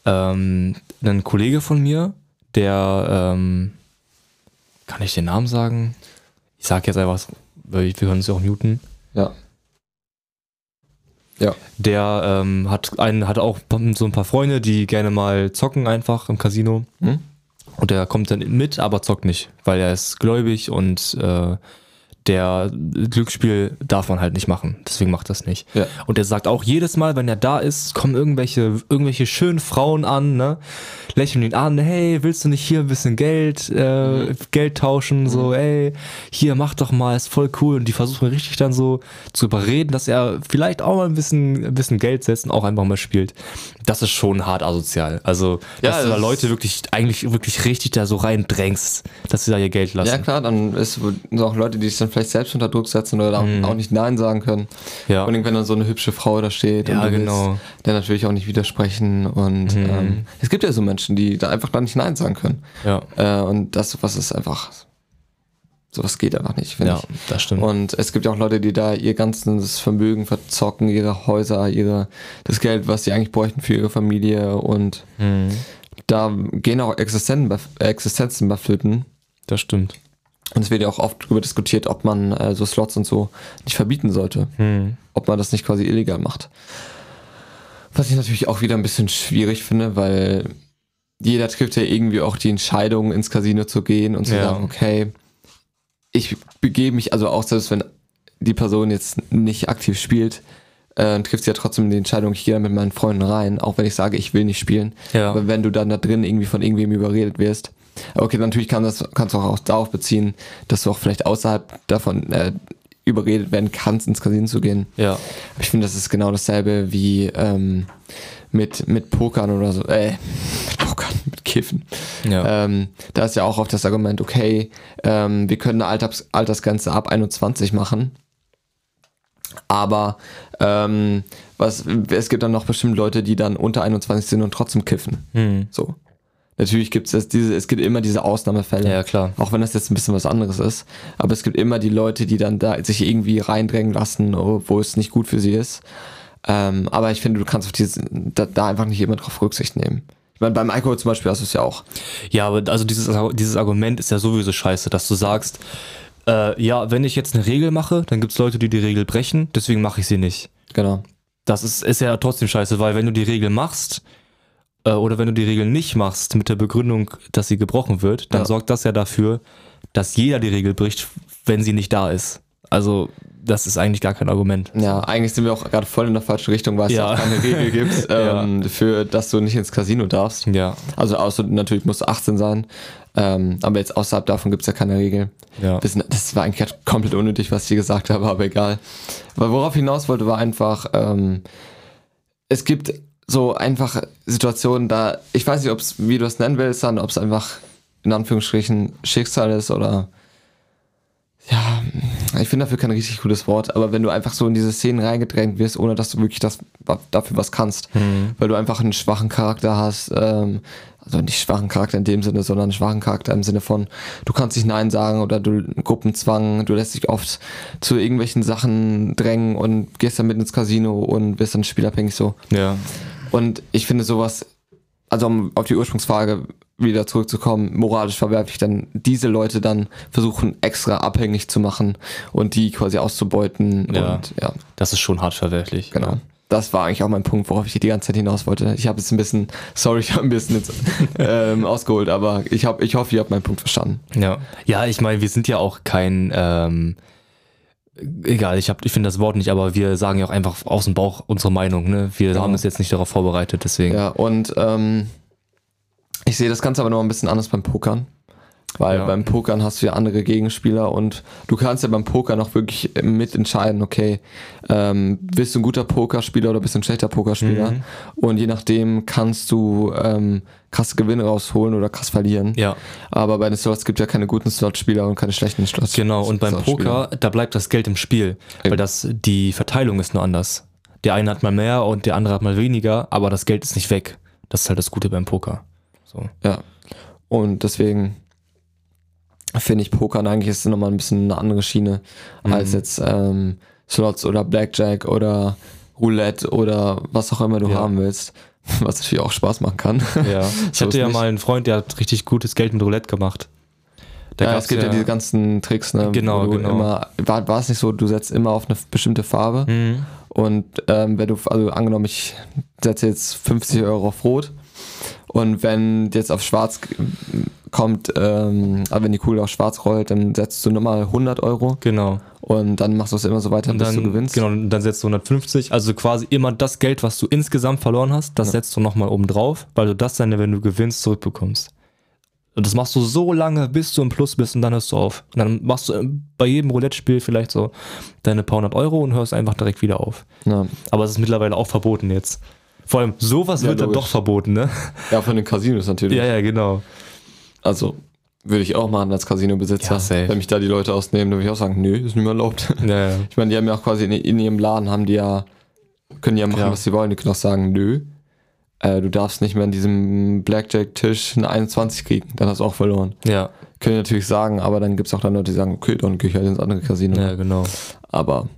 ähm, ein Kollege von mir, der, ähm, kann ich den Namen sagen? Ich sag jetzt einfach, weil wir können es ja auch muten. Ja. Ja. Der ähm, hat, einen, hat auch so ein paar Freunde, die gerne mal zocken einfach im Casino. Hm? Und der kommt dann mit, aber zockt nicht, weil er ist gläubig und äh, der Glücksspiel darf man halt nicht machen. Deswegen macht das nicht. Ja. Und er sagt auch jedes Mal, wenn er da ist, kommen irgendwelche, irgendwelche schönen Frauen an, ne? Lächeln ihn an, hey, willst du nicht hier ein bisschen Geld, äh, Geld tauschen? So, ey, hier, mach doch mal, ist voll cool. Und die versuchen richtig dann so zu überreden, dass er vielleicht auch mal ein bisschen, ein bisschen Geld setzt und auch einfach mal spielt. Das ist schon hart asozial. Also, Ja, dass du da Leute wirklich, eigentlich wirklich richtig da so reindrängst, dass sie da ihr Geld lassen. Ja klar, dann ist sind auch Leute, die sich dann vielleicht selbst unter Druck setzen oder auch- auch nicht Nein sagen können. Ja. Und wenn dann so eine hübsche Frau da steht Ja, und du genau. willst dann natürlich auch nicht widersprechen. Und ähm, es gibt ja so Menschen, die da einfach dann nicht Nein sagen können. Ja, Äh, und das was ist einfach, sowas geht einfach nicht, finde ja, ich. das stimmt. Und es gibt ja auch Leute, die da ihr ganzes Vermögen verzocken, ihre Häuser, ihre, das Geld, was sie eigentlich bräuchten für ihre Familie und Mhm. da gehen auch Existenzen, bei- Existenzen bei Flöten. Das stimmt. Und es wird ja auch oft darüber diskutiert, ob man äh, so Slots und so nicht verbieten sollte. Mhm. Ob man das nicht quasi illegal macht. Was ich natürlich auch wieder ein bisschen schwierig finde, weil jeder trifft ja irgendwie auch die Entscheidung, ins Casino zu gehen und zu Ja. sagen, okay, ich begebe mich, also auch selbst wenn die Person jetzt nicht aktiv spielt, äh, trifft sie ja trotzdem die Entscheidung, ich gehe da mit meinen Freunden rein, auch wenn ich sage, ich will nicht spielen. Ja. Aber wenn du dann da drin irgendwie von irgendwem überredet wirst, okay, natürlich kann das, kannst du auch darauf beziehen, dass du auch vielleicht außerhalb davon äh, überredet werden kannst, ins Casino zu gehen. Ja. Aber ich finde, das ist genau dasselbe wie ähm, mit, mit Pokern oder so. Äh, mit Kiffen. Ja. Ähm, da ist ja auch oft das Argument, okay, ähm, wir können eine Alters Altersgrenze ab 21 machen. Aber ähm, was, es gibt dann noch bestimmt Leute, die dann unter 21 sind und trotzdem kiffen. Mhm. So. Natürlich gibt es diese, es gibt immer diese Ausnahmefälle. Ja, klar. Auch wenn das jetzt ein bisschen was anderes ist. Aber es gibt immer die Leute, die dann da sich irgendwie reindrängen lassen, wo es nicht gut für sie ist. Ähm, aber ich finde, du kannst auf diese, da, da einfach nicht immer drauf Rücksicht nehmen. Ich meine, beim Alkohol zum Beispiel hast du es ja auch. Ja, aber also dieses, dieses Argument ist ja sowieso scheiße, dass du sagst, äh, ja, wenn ich jetzt eine Regel mache, dann gibt es Leute, die die Regel brechen, deswegen mache ich sie nicht. Genau. Das ist, ist ja trotzdem scheiße, weil wenn du die Regel machst, äh, oder wenn du die Regel nicht machst mit der Begründung, dass sie gebrochen wird, dann Ja. sorgt das ja dafür, dass jeder die Regel bricht, wenn sie nicht da ist. Also das ist eigentlich gar kein Argument. Ja, eigentlich sind wir auch gerade voll in der falschen Richtung, weil es Ja. ja. keine Regel gibt, ähm, für dass du nicht ins Casino darfst. Ja. Also außer natürlich musst du 18 sein. Ähm, aber jetzt außerhalb davon gibt es ja keine Regel. Ja. Das, das war eigentlich komplett unnötig, was ich hier gesagt habe, aber egal. Weil worauf ich hinaus wollte, war einfach, ähm, es gibt so einfach Situationen, da, ich weiß nicht, ob's, wie du es nennen willst, dann, ob es einfach in Anführungsstrichen Schicksal ist oder ja, ich finde dafür kein richtig gutes Wort, aber wenn du einfach so in diese Szenen reingedrängt wirst, ohne dass du wirklich das dafür was kannst, weil du einfach einen schwachen Charakter hast, ähm, also nicht schwachen Charakter in dem Sinne, sondern einen schwachen Charakter im Sinne von, du kannst nicht Nein sagen oder du Gruppenzwang, du lässt dich oft zu irgendwelchen Sachen drängen und gehst dann mit ins Casino und wirst dann spielabhängig so. Ja. Und ich finde sowas, also um auf die Ursprungsfrage wieder zurückzukommen, moralisch verwerflich, dann diese Leute dann versuchen extra abhängig zu machen und die quasi auszubeuten Ja. und ja, Das ist schon hart verwerflich. genau. Das war eigentlich auch mein Punkt, worauf ich die ganze Zeit hinaus wollte. Ich habe jetzt ein bisschen, sorry, ich habe ein bisschen jetzt, ähm, ausgeholt, aber ich, hab, ich hoffe, ihr habt meinen Punkt verstanden. Ja, ja ich meine, wir sind ja auch kein, ähm, egal, ich, hab- ich finde das Wort nicht, aber wir sagen ja auch einfach aus dem Bauch unsere Meinung. Ne? Wir Genau. haben uns jetzt nicht darauf vorbereitet, deswegen. Ja, und ähm, ich sehe das Ganze aber noch ein bisschen anders beim Pokern. Weil Ja. beim Pokern hast du ja andere Gegenspieler und du kannst ja beim Pokern auch wirklich mitentscheiden, okay, ähm, bist du ein guter Pokerspieler oder bist du ein schlechter Pokerspieler? Mhm. Und je nachdem kannst du ähm, krasse Gewinne rausholen oder krass verlieren. Ja, Aber bei den Slots gibt es ja keine guten Slotspieler und keine schlechten Slots. genau. Und beim. Poker, da bleibt das Geld im Spiel, weil das, die Verteilung ist nur anders. Der eine hat mal mehr und der andere hat mal weniger, aber das Geld ist nicht weg. Das ist halt das Gute beim Poker. So. Ja. Und deswegen finde ich Pokern eigentlich ist nochmal ein bisschen eine andere Schiene als jetzt ähm, Slots oder Blackjack oder Roulette oder was auch immer du Ja. haben willst. Was natürlich auch Spaß machen kann. Ja. Ich So hatte ja nicht. mal einen Freund, der hat richtig gutes Geld mit Roulette gemacht. Da ja, es gibt ja, diese ganzen Tricks, ne? Genau, genau. Immer, war, war es nicht so, du setzt immer auf eine bestimmte Farbe Mhm. und ähm, wenn du, also angenommen, ich setze jetzt 50 Euro auf Rot und wenn jetzt auf Schwarz kommt, ähm, aber wenn die Kugel auf Schwarz rollt, dann setzt du nochmal 100 Euro Genau. und dann machst du es immer so weiter, Und bis dann, du gewinnst. Genau, und dann setzt du 150. Also quasi immer das Geld, was du insgesamt verloren hast, das setzt du nochmal oben drauf, weil du das dann, wenn du gewinnst, zurückbekommst. Und das machst du so lange, bis du im Plus bist und dann hörst du auf. Und dann machst du bei jedem Roulette-Spiel vielleicht so deine paar hundert Euro und hörst einfach direkt wieder auf. Ja. Aber es ist mittlerweile auch verboten jetzt. Vor allem, sowas Ja, wird dann logisch. doch verboten, ne? ja, von den Casinos natürlich. Ja, ja, genau. Also würde ich auch machen als Casinobesitzer. Ja. Wenn mich da die Leute ausnehmen, dann würde ich auch sagen, nö, ist nicht mehr erlaubt. Ja, ja. Ich meine, die haben ja auch quasi in, in ihrem Laden, haben die ja, können die ja machen, was sie wollen. Die können auch sagen, nö, äh, du darfst nicht mehr an diesem Blackjack-Tisch eine 21 kriegen. Dann hast du auch verloren. Ja, Können die natürlich sagen, aber dann gibt es auch dann Leute, die sagen, okay, dann gehe ich halt ins andere Casino. ja, genau. Aber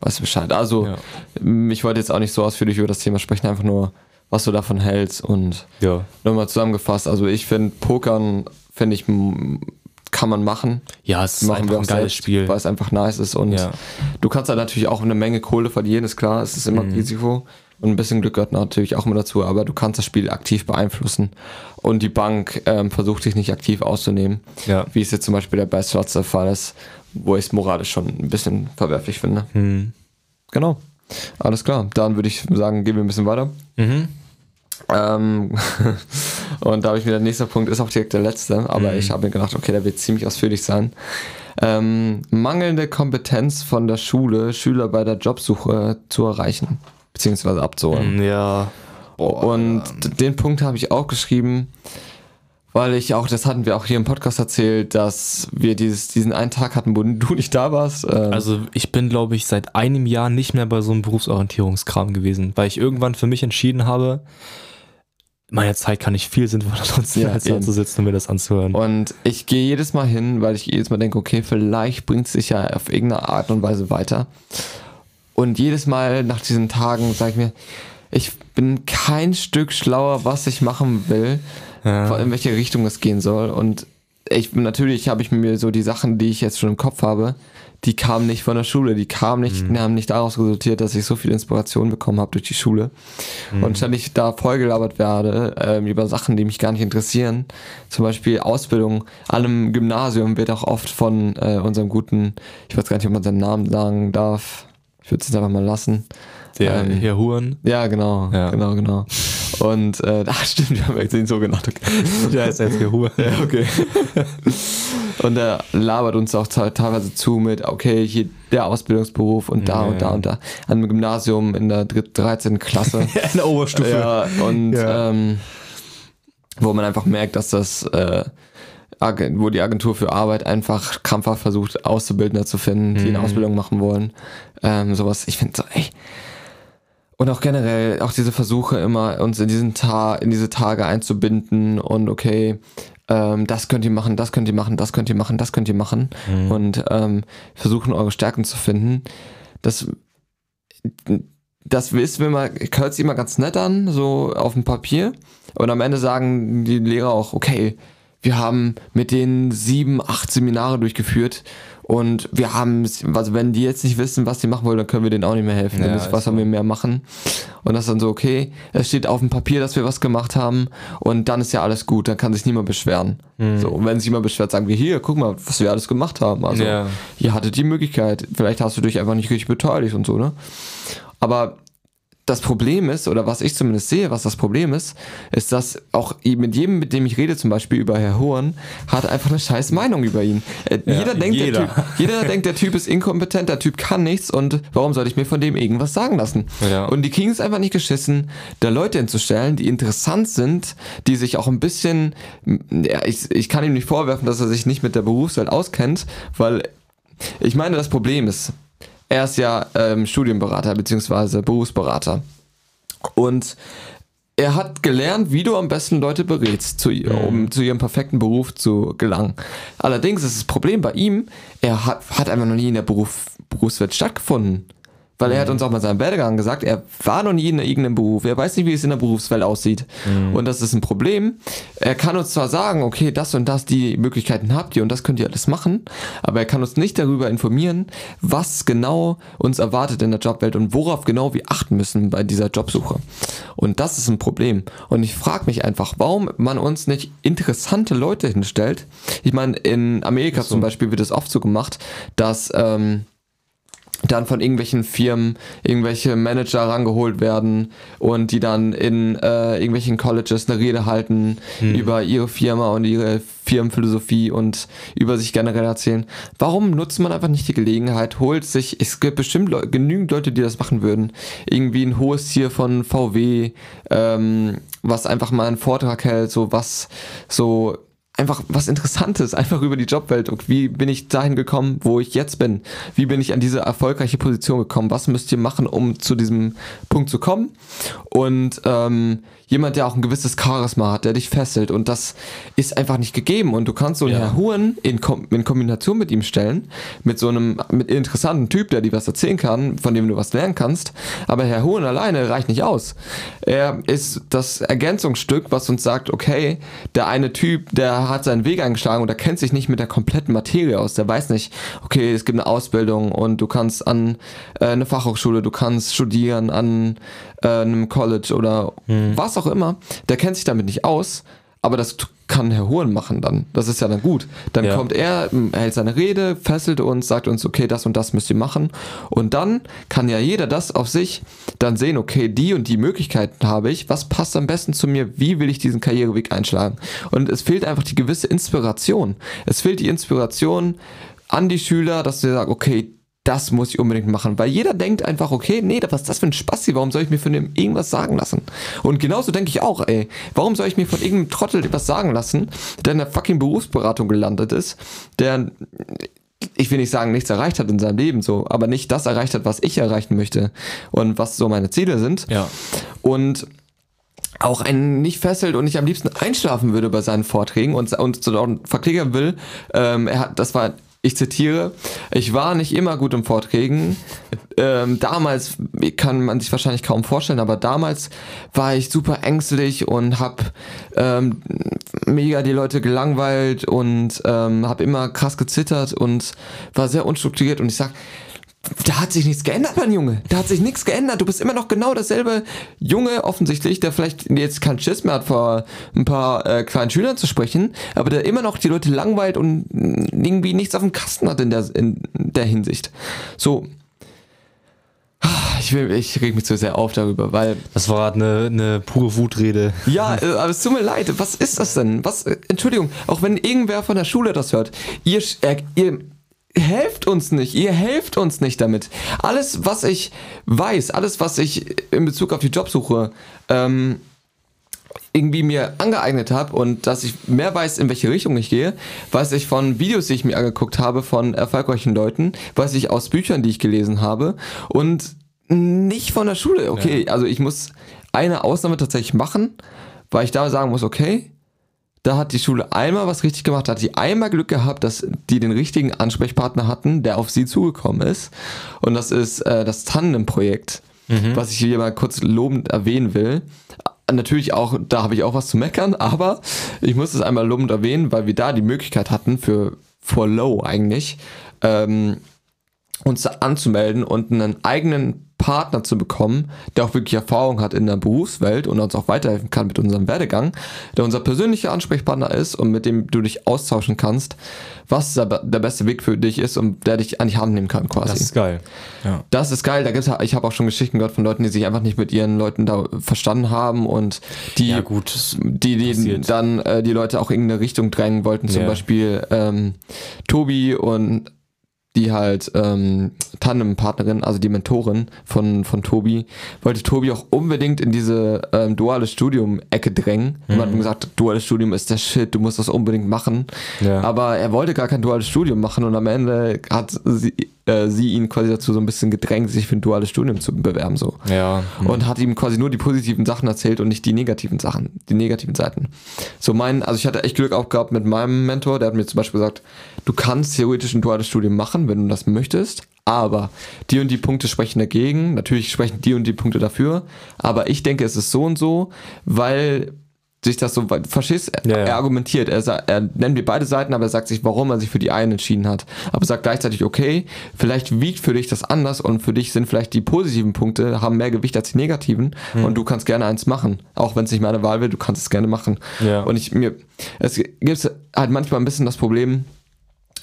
weißt du Bescheid. Also, Ja. ich wollte jetzt auch nicht so ausführlich über das Thema sprechen, einfach nur, was du davon hältst und Ja. nochmal zusammengefasst. Also, ich finde, Pokern, finde ich, kann man machen. Ja, es ist einfach ein geiles selbst, Spiel. weil es einfach nice ist und Ja. du kannst da natürlich auch eine Menge Kohle verlieren, ist klar, es ist immer Mhm. Risiko und ein bisschen Glück gehört natürlich auch immer dazu, aber du kannst das Spiel aktiv beeinflussen und die Bank ähm, versucht sich nicht aktiv auszunehmen, Ja. wie es jetzt zum Beispiel der bei Slots der Fall ist, wo ich es moralisch schon ein bisschen verwerflich finde. Hm. Genau, alles klar, dann würde ich sagen, gehen wir ein bisschen weiter. Mhm. Ähm, und da habe ich mir der nächste Punkt ist auch direkt der letzte, aber ich habe mir gedacht, okay, der wird ziemlich ausführlich sein. Ähm, mangelnde Kompetenz von der Schule, Schüler bei der Jobsuche zu erreichen, beziehungsweise abzuholen. Ja. und den Punkt habe ich auch geschrieben, weil ich auch, das hatten wir auch hier im Podcast erzählt, dass wir dieses, diesen einen Tag hatten, wo du nicht da warst. Ähm, Also ich bin, glaube ich, seit einem Jahr nicht mehr bei so einem Berufsorientierungskram gewesen, weil ich irgendwann für mich entschieden habe, meine Zeit kann nicht viel sinnvoller nutzen, Ja, als da zu sitzen und mir das anzuhören. Und ich gehe jedes Mal hin, weil ich jedes Mal denke, okay, vielleicht bringt es sich ja auf irgendeine Art und Weise weiter. Und jedes Mal nach diesen Tagen sage ich mir, ich bin kein Stück schlauer, was ich machen will, Ja. in welche Richtung es gehen soll. Und ich, natürlich habe ich mir so die Sachen, die ich jetzt schon im Kopf habe, die kamen nicht von der Schule, die kamen nicht, Mhm. die haben nicht daraus resultiert, dass ich so viel Inspiration bekommen habe durch die Schule Mhm. und ständig da vollgelabert werde ähm, über Sachen, die mich gar nicht interessieren. Zum Beispiel Ausbildung. An einem Gymnasium wird auch oft von äh, unserem guten, ich weiß gar nicht, ob man seinen Namen sagen darf. Ich würde es jetzt einfach mal lassen. Der Ähm, Herr Huren. Ja, genau, Ja. genau, genau. Und äh, ach stimmt, wir haben ihn so genannt. Okay. Der heißt jetzt Herr Huren. Ja, okay. und er labert uns auch te- teilweise zu mit, okay, hier der Ausbildungsberuf und da Ja, und da und da. An einem Gymnasium in der dritt- 13. Klasse. In der Oberstufe. ja, und Ja. Ähm, wo man einfach merkt, dass das, äh, wo die Agentur für Arbeit einfach krampfhaft versucht, Auszubildende zu finden, die eine Mhm. Ausbildung machen wollen. Ähm, sowas, ich finde so, ey. Und auch generell, auch diese Versuche immer, uns in diesen Ta in diese Tage einzubinden und okay, ähm, das könnt ihr machen, das könnt ihr machen, das könnt ihr machen, das könnt ihr machen. Mhm. Und ähm, versuchen, eure Stärken zu finden. Das, das ist immer, hört sich immer ganz nett an, so auf dem Papier. Und am Ende sagen die Lehrer auch, okay, wir haben mit denen sieben, acht Seminare durchgeführt und wir haben, also wenn die jetzt nicht wissen, was die machen wollen, dann können wir denen auch nicht mehr helfen. Ja, müssen- was sollen wir mehr machen? Und das ist dann so, okay, es steht auf dem Papier, dass wir was gemacht haben und dann ist ja alles gut, dann kann sich niemand beschweren. So, und wenn sich jemand beschwert, sagen wir hier, guck mal, was wir alles gemacht haben. Also, Ja. ihr hattet die Möglichkeit, vielleicht hast du dich einfach nicht richtig beteiligt und so, ne? Aber das Problem ist, oder was ich zumindest sehe, was das Problem ist, ist, dass auch mit jedem, mit dem ich rede, zum Beispiel über Herr Horn, hat einfach eine scheiß Meinung über ihn. Äh, Ja, jeder, denkt, jeder. Der typ, jeder denkt, der Typ ist inkompetent, der Typ kann nichts und warum sollte ich mir von dem irgendwas sagen lassen? Ja. Und die kriegen es einfach nicht geschissen, da Leute hinzustellen, die interessant sind, die sich auch ein bisschen, ja, ich, ich kann ihm nicht vorwerfen, dass er sich nicht mit der Berufswelt auskennt, weil ich meine, das Problem ist, er ist ja ähm, Studienberater bzw. Berufsberater. Und er hat gelernt, wie du am besten Leute berätst, zu, ihr- um zu ihrem perfekten Beruf zu gelangen. Allerdings ist das Problem bei ihm, er hat, hat einfach noch nie in der Beruf, Berufswelt stattgefunden. Weil er hat uns auch mal seinen Werdegang gesagt, er war noch nie in irgendeinem Beruf, er weiß nicht, wie es in der Berufswelt aussieht. Und das ist ein Problem. Er kann uns zwar sagen, okay, das und das, die Möglichkeiten habt ihr und das könnt ihr alles machen, aber er kann uns nicht darüber informieren, was genau uns erwartet in der Jobwelt und worauf genau wir achten müssen bei dieser Jobsuche. Und das ist ein Problem. Und ich frage mich einfach, warum man uns nicht interessante Leute hinstellt. Ich meine, in Amerika zum Beispiel wird es oft so gemacht, dass ähm, dann von irgendwelchen Firmen irgendwelche Manager rangeholt werden und die dann in äh, irgendwelchen Colleges eine Rede halten über ihre Firma und ihre Firmenphilosophie und über sich generell erzählen. Warum nutzt man einfach nicht die Gelegenheit, holt sich, es gibt bestimmt Leu genügend Leute, die das machen würden, irgendwie ein hohes Tier von VW, ähm, was einfach mal einen Vortrag hält, so was so einfach was Interessantes, einfach über die Jobwelt und wie bin ich dahin gekommen, wo ich jetzt bin? Wie bin ich an diese erfolgreiche Position gekommen? Was müsst ihr machen, um zu diesem Punkt zu kommen? Und ähm, jemand, der auch ein gewisses Charisma hat, der dich fesselt und das ist einfach nicht gegeben und du kannst so einen Ja. Herr Huren in, Kom in Kombination mit ihm stellen, mit so einem mit interessanten Typ, der dir was erzählen kann, von dem du was lernen kannst, aber Herr Huren alleine reicht nicht aus. Er ist das Ergänzungsstück, was uns sagt, okay, der eine Typ, der hat seinen Weg eingeschlagen und der kennt sich nicht mit der kompletten Materie aus. Der weiß nicht, okay, es gibt eine Ausbildung und du kannst an äh, eine Fachhochschule, du kannst studieren an äh, einem College oder was auch immer. Der kennt sich damit nicht aus, aber das kann Herr Hohen machen dann. Das ist ja dann gut. Dann Ja. kommt er, hält seine Rede, fesselt uns, sagt uns, okay, das und das müsst ihr machen. Und dann kann ja jeder das auf sich dann sehen, okay, die und die Möglichkeiten habe ich, was passt am besten zu mir, wie will ich diesen Karriereweg einschlagen. Und es fehlt einfach die gewisse Inspiration. Es fehlt die Inspiration an die Schüler, dass sie sagen, okay, das muss ich unbedingt machen, weil jeder denkt einfach, okay, nee, was ist das für ein Spasti, warum soll ich mir von dem irgendwas sagen lassen? Und genauso denke ich auch, ey, warum soll ich mir von irgendeinem Trottel etwas sagen lassen, der in der fucking Berufsberatung gelandet ist, der, ich will nicht sagen, nichts erreicht hat in seinem Leben so, aber nicht das erreicht hat, was ich erreichen möchte und was so meine Ziele sind. Ja. Und auch einen nicht fesselt und nicht am liebsten einschlafen würde bei seinen Vorträgen und, und so verklickern will. Ähm, er hat, das war, ich zitiere, ich war nicht immer gut im Vorträgen. Ähm, damals kann man sich wahrscheinlich kaum vorstellen, aber damals war ich super ängstlich und habe ähm, mega die Leute gelangweilt und ähm, habe immer krass gezittert und war sehr unstrukturiert. Und ich sag, da hat sich nichts geändert, mein Junge. Da hat sich nichts geändert. Du bist immer noch genau dasselbe Junge, offensichtlich, der vielleicht jetzt keinen Schiss mehr hat, vor ein paar äh, kleinen Schülern zu sprechen, aber der immer noch die Leute langweilt und irgendwie nichts auf dem Kasten hat in der, in der Hinsicht. So. Ich, will, ich reg mich zu sehr auf darüber, weil. Das war eine, eine pure Wutrede. Ja, äh, aber es tut mir leid. Was ist das denn? Was, äh, Entschuldigung, auch wenn irgendwer von der Schule das hört, ihr, äh, ihr helft uns nicht, ihr helft uns nicht damit. Alles, was ich weiß, alles, was ich in Bezug auf die Jobsuche ähm, irgendwie mir angeeignet habe und dass ich mehr weiß, in welche Richtung ich gehe, weiß ich von Videos, die ich mir angeguckt habe von erfolgreichen Leuten, weiß ich aus Büchern, die ich gelesen habe und nicht von der Schule. Okay, ja. also ich muss eine Ausnahme tatsächlich machen, weil ich da sagen muss, okay, da hat die Schule einmal was richtig gemacht, da hat sie einmal Glück gehabt, dass die den richtigen Ansprechpartner hatten, der auf sie zugekommen ist. Und das ist äh, das Tandem-Projekt, mhm. was ich hier mal kurz lobend erwähnen will. Natürlich auch, da habe ich auch was zu meckern, aber ich muss es einmal lobend erwähnen, weil wir da die Möglichkeit hatten für for low eigentlich, ähm, uns anzumelden und einen eigenen Partner zu bekommen, der auch wirklich Erfahrung hat in der Berufswelt und uns auch weiterhelfen kann mit unserem Werdegang, der unser persönlicher Ansprechpartner ist und mit dem du dich austauschen kannst, was der, der beste Weg für dich ist und der dich an die Hand nehmen kann quasi. Das ist geil. Ja. Das ist geil. Da gibt's, ich habe auch schon Geschichten gehört von Leuten, die sich einfach nicht mit ihren Leuten da verstanden haben und die, ja, gut, die, die dann äh, die Leute auch in irgendeine Richtung drängen wollten. Zum ja. Beispiel ähm, Tobi und die halt ähm, Tandem-Partnerin, also die Mentorin von, von Tobi, wollte Tobi auch unbedingt in diese ähm, duales Studium-Ecke drängen. Mhm. Man hat gesagt, duales Studium ist der Shit, du musst das unbedingt machen. Ja. Aber er wollte gar kein duales Studium machen und am Ende hat sie, äh, sie ihn quasi dazu so ein bisschen gedrängt, sich für ein duales Studium zu bewerben. so ja. Mhm. Und hat ihm quasi nur die positiven Sachen erzählt und nicht die negativen Sachen, die negativen Seiten. So mein, also ich hatte echt Glück auch gehabt mit meinem Mentor, der hat mir zum Beispiel gesagt, du kannst theoretisch ein duales Studium machen, wenn du das möchtest, aber die und die Punkte sprechen dagegen. Natürlich sprechen die und die Punkte dafür, aber ich denke, es ist so und so, weil sich das so, verstehst, ja, ja. er argumentiert, er, er nennt mir beide Seiten, aber er sagt sich, warum er sich für die einen entschieden hat. Aber sagt gleichzeitig, okay, vielleicht wiegt für dich das anders und für dich sind vielleicht die positiven Punkte, haben mehr Gewicht als die negativen hm. und du kannst gerne eins machen. Auch wenn es nicht meine Wahl wird, du kannst es gerne machen. Ja. Und ich mir, es gibt halt manchmal ein bisschen das Problem,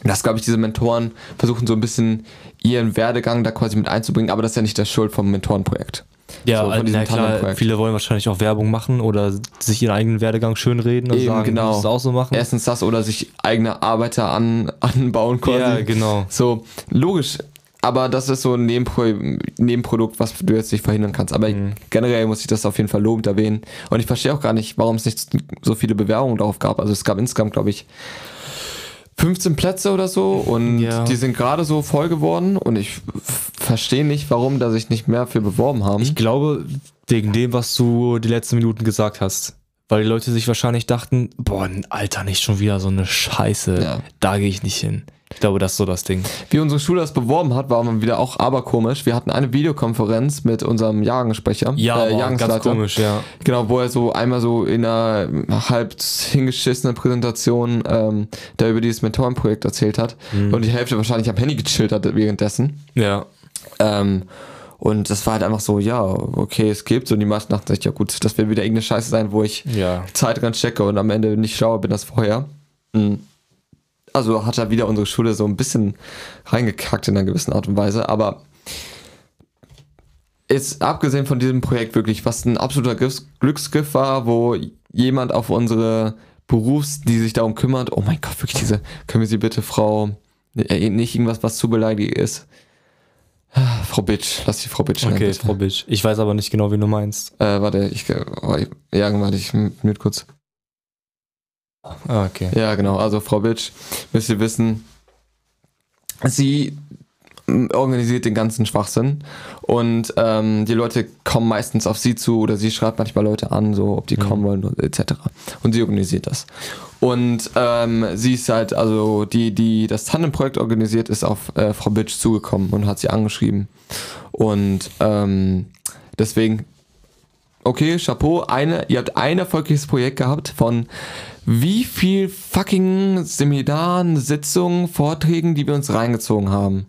dass, glaube ich, diese Mentoren versuchen so ein bisschen ihren Werdegang da quasi mit einzubringen, aber das ist ja nicht der Schuld vom Mentorenprojekt. Ja, so, na klar, viele wollen wahrscheinlich auch Werbung machen oder sich ihren eigenen Werdegang schönreden und Eben, sagen, genau. das auch so machen. Erstens das oder sich eigene Arbeiter an, anbauen quasi. Ja, genau. So, logisch. Aber das ist so ein Nebenpro Nebenprodukt, was du jetzt nicht verhindern kannst. Aber mhm. generell muss ich das auf jeden Fall lobend erwähnen. Und ich verstehe auch gar nicht, warum es nicht so viele Bewerbungen darauf gab. Also es gab insgesamt, glaube ich, 15 Plätze oder so und ja. die sind gerade so voll geworden und ich verstehe nicht, warum da sich nicht mehr für beworben haben. Ich glaube, wegen dem, was du die letzten Minuten gesagt hast. Weil die Leute sich wahrscheinlich dachten, boah, Alter, nicht schon wieder so eine Scheiße. Ja. Da gehe ich nicht hin. Ich glaube, das ist so das Ding. Wie unsere Schule das beworben hat, war man wieder auch aberkomisch. Wir hatten eine Videokonferenz mit unserem Jahrgangssprecher. Ja, äh, ganz komisch, ja. Genau, wo er so einmal so in einer halb hingeschissenen Präsentation ähm, da über dieses Mentorenprojekt erzählt hat mhm. und die Hälfte wahrscheinlich am Handy gechillt hat währenddessen. Ja. Ähm, und das war halt einfach so, ja, okay, es gibt. Und die meisten dachten sich, ja gut, das wird wieder irgendeine Scheiße sein, wo ich ja. Zeit reinstecke und am Ende nicht schlauer bin als vorher. Mhm also hat er wieder unsere Schule so ein bisschen reingekackt in einer gewissen Art und Weise, aber ist abgesehen von diesem Projekt wirklich, was ein absoluter Glücksgriff war, wo jemand auf unsere Berufs, die sich darum kümmert, oh mein Gott, wirklich diese, können wir sie bitte Frau, äh, nicht irgendwas, was zu beleidigend ist. Frau Bitch, lass die Frau Bitch Okay, bitte. Frau Bitch. Ich weiß aber nicht genau, wie du meinst. Äh, warte, ich, oh, ja, warte, ich mit kurz. Ah, okay. Ja, genau. Also Frau Bitsch, müsst ihr wissen, sie organisiert den ganzen Schwachsinn und ähm, die Leute kommen meistens auf sie zu oder sie schreibt manchmal Leute an, so ob die mhm. kommen wollen etc. Und sie organisiert das. Und ähm, sie ist halt, also die, die das Tandem-Projekt organisiert, ist auf äh, Frau Bitsch zugekommen und hat sie angeschrieben. Und ähm, deswegen, okay, Chapeau, eine, ihr habt ein erfolgreiches Projekt gehabt von wie viel fucking Seminaren, Sitzungen, Vorträgen, die wir uns reingezogen haben.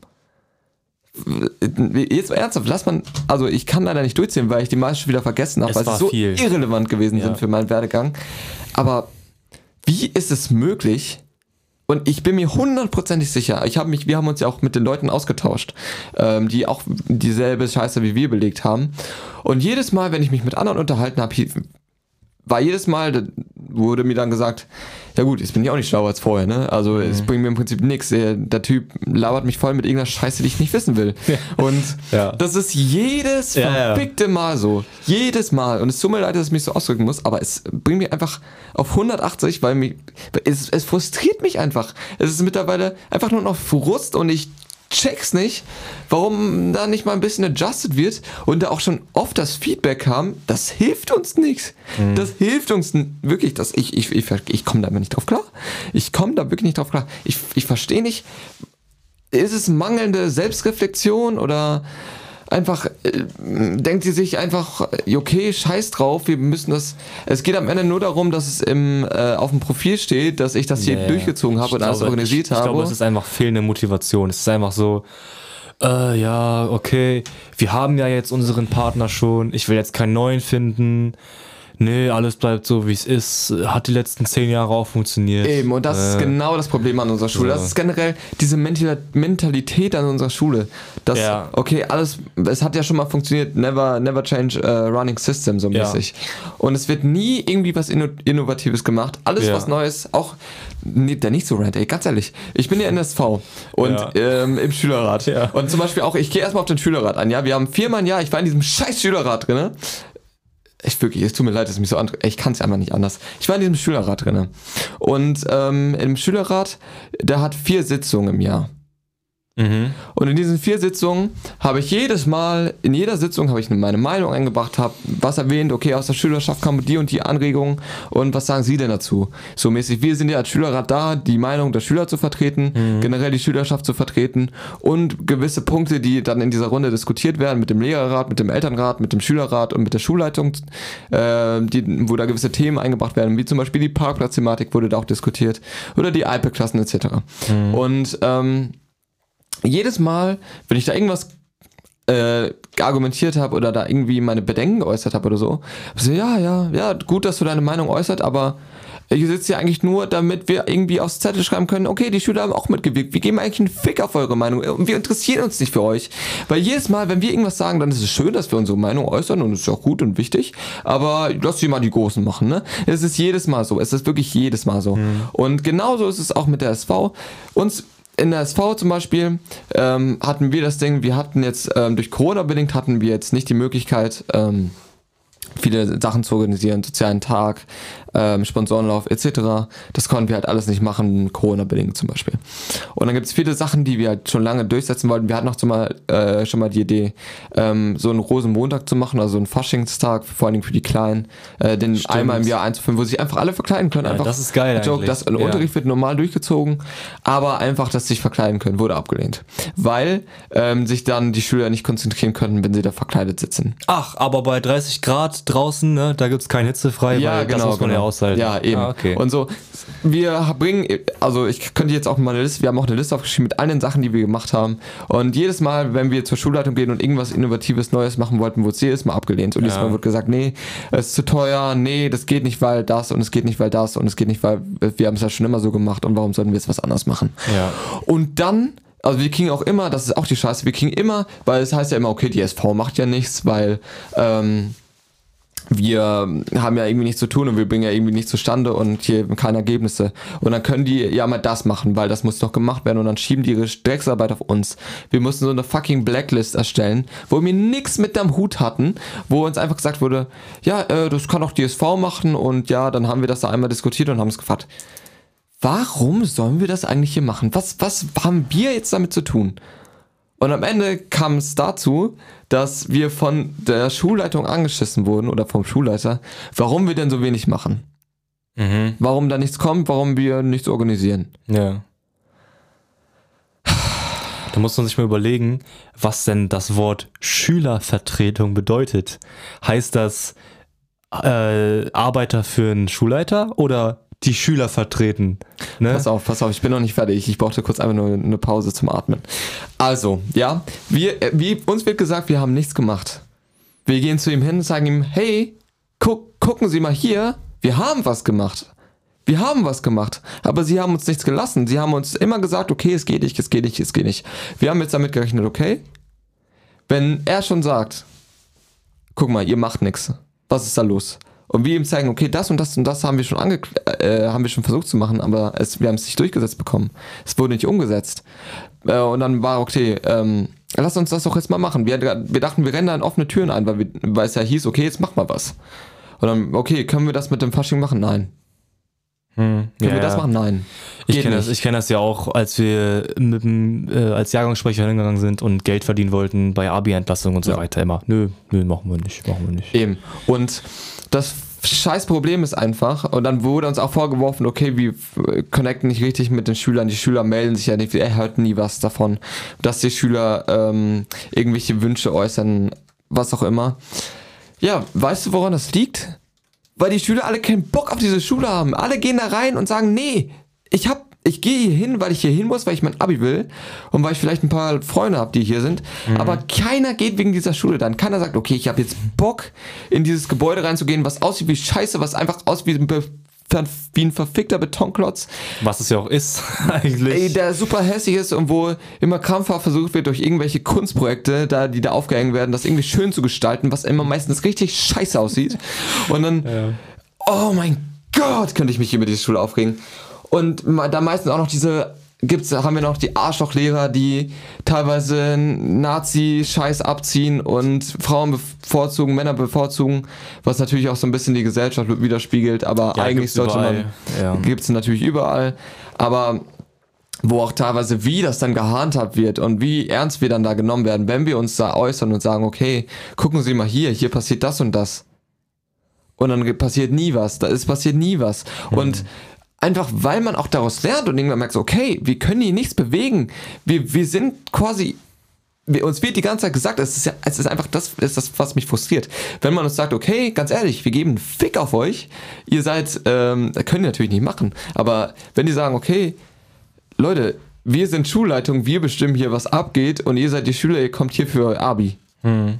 Jetzt ernsthaft, lass man, also ich kann leider nicht durchziehen, weil ich die meisten wieder vergessen habe, Es weil sie so viel. irrelevant gewesen Ja. sind für meinen Werdegang. Aber wie ist es möglich? Und ich bin mir hundertprozentig sicher, ich habe mich, wir haben uns ja auch mit den Leuten ausgetauscht, ähm, die auch dieselbe Scheiße wie wir belegt haben. Und jedes Mal, wenn ich mich mit anderen unterhalten habe, war jedes Mal, da wurde mir dann gesagt, ja gut, jetzt bin ich auch nicht schlauer als vorher, ne? Also es bringt mir im Prinzip nichts. Der, der Typ labert mich voll mit irgendeiner Scheiße, die ich nicht wissen will. Und Ja. das ist jedes Ja, ja. verfickte Mal so. Jedes Mal. Und es tut mir leid, dass ich mich so ausdrücken muss, aber es bringt mich einfach auf 180, weil mich, es, es frustriert mich einfach. Es ist mittlerweile einfach nur noch Frust und ich check's nicht, warum da nicht mal ein bisschen adjusted wird und da auch schon oft das Feedback kam, das hilft uns nichts. Das hilft uns wirklich, das, ich, ich, ich, ich komme da immer nicht drauf klar. Ich komme da wirklich nicht drauf klar. Ich, ich verstehe nicht, ist es mangelnde Selbstreflexion oder einfach äh, denkt sie sich einfach, äh, okay, scheiß drauf, wir müssen das. Es geht am Ende nur darum, dass es im, äh, auf dem Profil steht, dass ich das hier Ja, durchgezogen habe ich und alles glaube, organisiert ich, ich habe. glaube, es ist einfach fehlende Motivation. Es ist einfach so, äh, ja, okay, wir haben ja jetzt unseren Partner schon, ich will jetzt keinen neuen finden. Nee, alles bleibt so, wie es ist. Hat die letzten zehn Jahre auch funktioniert. Eben, und das ist Äh, genau das Problem an unserer Schule. so. Das ist generell diese Mental Mentalität an unserer Schule. Dass, Ja. okay, alles, es hat ja schon mal funktioniert, never, never change a running system, so Ja. mäßig. Und es wird nie irgendwie was Inno Innovatives gemacht. Alles Ja. was Neues, auch, nee, der nicht so rant, ey, ganz ehrlich. Ich bin ja in SV und Ja. ähm, im Schülerrat. Ja. Und zum Beispiel auch, ich gehe erstmal auf den Schülerrat an, ja. Wir haben viermal ein Jahr, ich war in diesem scheiß Schülerrat drinne. Ich wirklich, es tut mir leid, dass es mich so an. Ich kann es einfach nicht anders. Ich war in diesem Schülerrat drinne. Und ähm, im Schülerrat, der hat vier Sitzungen im Jahr. Mhm. Und in diesen vier Sitzungen habe ich jedes Mal, in jeder Sitzung habe ich meine Meinung eingebracht, habe was erwähnt, okay, aus der Schülerschaft kamen die und die Anregungen und was sagen Sie denn dazu? So mäßig, wir sind ja als Schülerrat da, die Meinung der Schüler zu vertreten, generell die Schülerschaft zu vertreten und gewisse Punkte, die dann in dieser Runde diskutiert werden mit dem Lehrerrat, mit dem Elternrat, mit dem Schülerrat und mit der Schulleitung, äh, die, wo da gewisse Themen eingebracht werden, wie zum Beispiel die Parkplatzthematik wurde da auch diskutiert oder die iPad-Klassen etc. Und ähm, jedes Mal, wenn ich da irgendwas äh, argumentiert habe oder da irgendwie meine Bedenken geäußert habe oder so, so, ja, ja, ja, gut, dass du deine Meinung äußert, aber ich sitze hier eigentlich nur, damit wir irgendwie aufs Zettel schreiben können, okay, die Schüler haben auch mitgewirkt, wir geben eigentlich einen Fick auf eure Meinung und wir interessieren uns nicht für euch. Weil jedes Mal, wenn wir irgendwas sagen, dann ist es schön, dass wir unsere Meinung äußern und es ist auch gut und wichtig, aber lass sie mal die Großen machen, ne? Es ist jedes Mal so, es ist wirklich jedes Mal so. Und genauso ist es auch mit der SV. Uns in der SV zum Beispiel ähm, hatten wir das Ding, wir hatten jetzt ähm, durch Corona bedingt hatten wir jetzt nicht die Möglichkeit, ähm, viele Sachen zu organisieren, sozialen Tag, ähm, Sponsorenlauf etc. Das konnten wir halt alles nicht machen, Corona-bedingt zum Beispiel. Und dann gibt es viele Sachen, die wir halt schon lange durchsetzen wollten. Wir hatten noch schon mal, äh, schon mal die Idee, ähm, so einen Rosenmontag zu machen, also einen Faschingstag, vor allen Dingen für die Kleinen, äh, den Stimmt. einmal im Jahr einzuführen, wo sich einfach alle verkleiden können. Ja, einfach das ist geil Joke, eigentlich. das, Ja. Unterricht wird normal durchgezogen, aber einfach, dass sie sich verkleiden können, wurde abgelehnt. Weil ähm, sich dann die Schüler nicht konzentrieren könnten, wenn sie da verkleidet sitzen. Ach, aber bei 30 Grad draußen, ne, da gibt's kein Hitzefrei, weil das muss man ja aushalten. Ja, eben. Ah, okay. Und so, wir bringen, also ich könnte jetzt auch mal eine Liste, wir haben auch eine Liste aufgeschrieben mit allen Sachen, die wir gemacht haben. Und jedes Mal, wenn wir zur Schulleitung gehen und irgendwas Innovatives, Neues machen wollten, wurde es jedes Mal abgelehnt. Und jedes Ja. Mal wird gesagt, nee, es ist zu teuer, nee, das geht nicht, weil das und es geht nicht, weil das und es geht nicht, weil wir haben es ja schon immer so gemacht und warum sollten wir jetzt was anderes machen? Ja. Und dann, also wir kriegen auch immer, das ist auch die Scheiße, wir kriegen immer, weil es heißt ja immer, okay, die SV macht ja nichts, weil ähm, wir haben ja irgendwie nichts zu tun und wir bringen ja irgendwie nichts zustande und hier keine Ergebnisse. Und dann können die ja mal das machen, weil das muss noch gemacht werden und dann schieben die ihre Drecksarbeit auf uns. Wir mussten so eine fucking Blacklist erstellen, wo wir nichts mit am Hut hatten, wo uns einfach gesagt wurde, ja, äh, das kann auch die SV machen und ja, dann haben wir das da einmal diskutiert und haben es gefragt. Warum sollen wir das eigentlich hier machen? Was, was haben wir jetzt damit zu tun? Und am Ende kam es dazu, dass wir von der Schulleitung angeschissen wurden oder vom Schulleiter, warum wir denn so wenig machen. Warum da nichts kommt, warum wir nichts organisieren. Ja. Da muss man sich mal überlegen, was denn das Wort Schülervertretung bedeutet. Heißt das äh, Arbeiter für einen Schulleiter oder die Schüler vertreten? Ne? Pass auf, pass auf, ich bin noch nicht fertig. Ich brauchte kurz einfach nur eine Pause zum Atmen. Also, ja, wir, äh, wie, uns wird gesagt, wir haben nichts gemacht. Wir gehen zu ihm hin und sagen ihm, hey, guck, gucken Sie mal hier, wir haben was gemacht. Wir haben was gemacht, aber sie haben uns nichts gelassen. Sie haben uns immer gesagt, okay, es geht nicht, es geht nicht, es geht nicht. Wir haben jetzt damit gerechnet, okay? Wenn er schon sagt, guck mal, ihr macht nichts, was ist da los? Und wir ihm zeigen, okay, das und das und das haben wir schon ange äh, haben wir schon versucht zu machen, aber es, wir haben es nicht durchgesetzt bekommen. Es wurde nicht umgesetzt. Äh, und dann war okay, ähm, lass uns das doch jetzt mal machen. Wir, wir dachten, wir rennen da in offene Türen ein, weil, wir, weil es ja hieß, okay, jetzt mach mal was. Und dann, okay, können wir das mit dem Fasching machen? Nein. Hm, Können ja, wir das machen? Nein. Ich kenne das, ich kenn das ja auch, als wir mit dem, äh, als Jahrgangssprecher hingegangen sind und Geld verdienen wollten bei Abi-Entlassung und so Ja. weiter immer. Nö, nö, machen wir nicht, machen wir nicht. Eben. Und das scheiß Problem ist einfach, und dann wurde uns auch vorgeworfen, okay, wir connecten nicht richtig mit den Schülern, die Schüler melden sich ja nicht, er hört nie was davon, dass die Schüler ähm, irgendwelche Wünsche äußern, was auch immer. Ja, weißt du, woran das liegt? Weil die Schüler alle keinen Bock auf diese Schule haben. Alle gehen da rein und sagen, nee, ich hab, ich gehe hier hin, weil ich hier hin muss, weil ich mein Abi will und weil ich vielleicht ein paar Freunde habe, die hier sind. Aber keiner geht wegen dieser Schule dann. Keiner sagt, okay, ich habe jetzt Bock, in dieses Gebäude reinzugehen, was aussieht wie Scheiße, was einfach aussieht wie ein, wie ein verfickter Betonklotz, Was es ja auch ist, eigentlich. ey, der super hässlich ist und wo immer krampfhaft versucht wird, durch irgendwelche Kunstprojekte, da, die da aufgehängt werden, das irgendwie schön zu gestalten, was immer meistens richtig scheiße aussieht. Und dann, oh mein Gott, könnte ich mich über diese Schule aufregen. Und da meistens auch noch diese, gibt's, haben wir noch die Arschlochlehrer, die teilweise Nazi-Scheiß abziehen und Frauen bevorzugen, Männer bevorzugen, was natürlich auch so ein bisschen die Gesellschaft widerspiegelt, aber Ja, eigentlich sollte man, überall, ja. gibt es natürlich überall, aber wo auch teilweise, wie das dann gehandhabt wird und wie ernst wir dann da genommen werden, wenn wir uns da äußern und sagen, okay, gucken Sie mal hier, hier passiert das und das. Und dann passiert nie was, da ist passiert nie was. Und einfach, weil man auch daraus lernt und irgendwann merkt, so, okay, wir können hier nichts bewegen. Wir, wir sind quasi wir, uns wird die ganze Zeit gesagt, es ist ja, es ist einfach das, ist das, was mich frustriert. Wenn man uns sagt, okay, ganz ehrlich, wir geben einen Fick auf euch, ihr seid, ähm, können die natürlich nicht machen, aber wenn die sagen, okay, Leute, wir sind Schulleitung, wir bestimmen hier, was abgeht und ihr seid die Schüler, ihr kommt hier für Abi.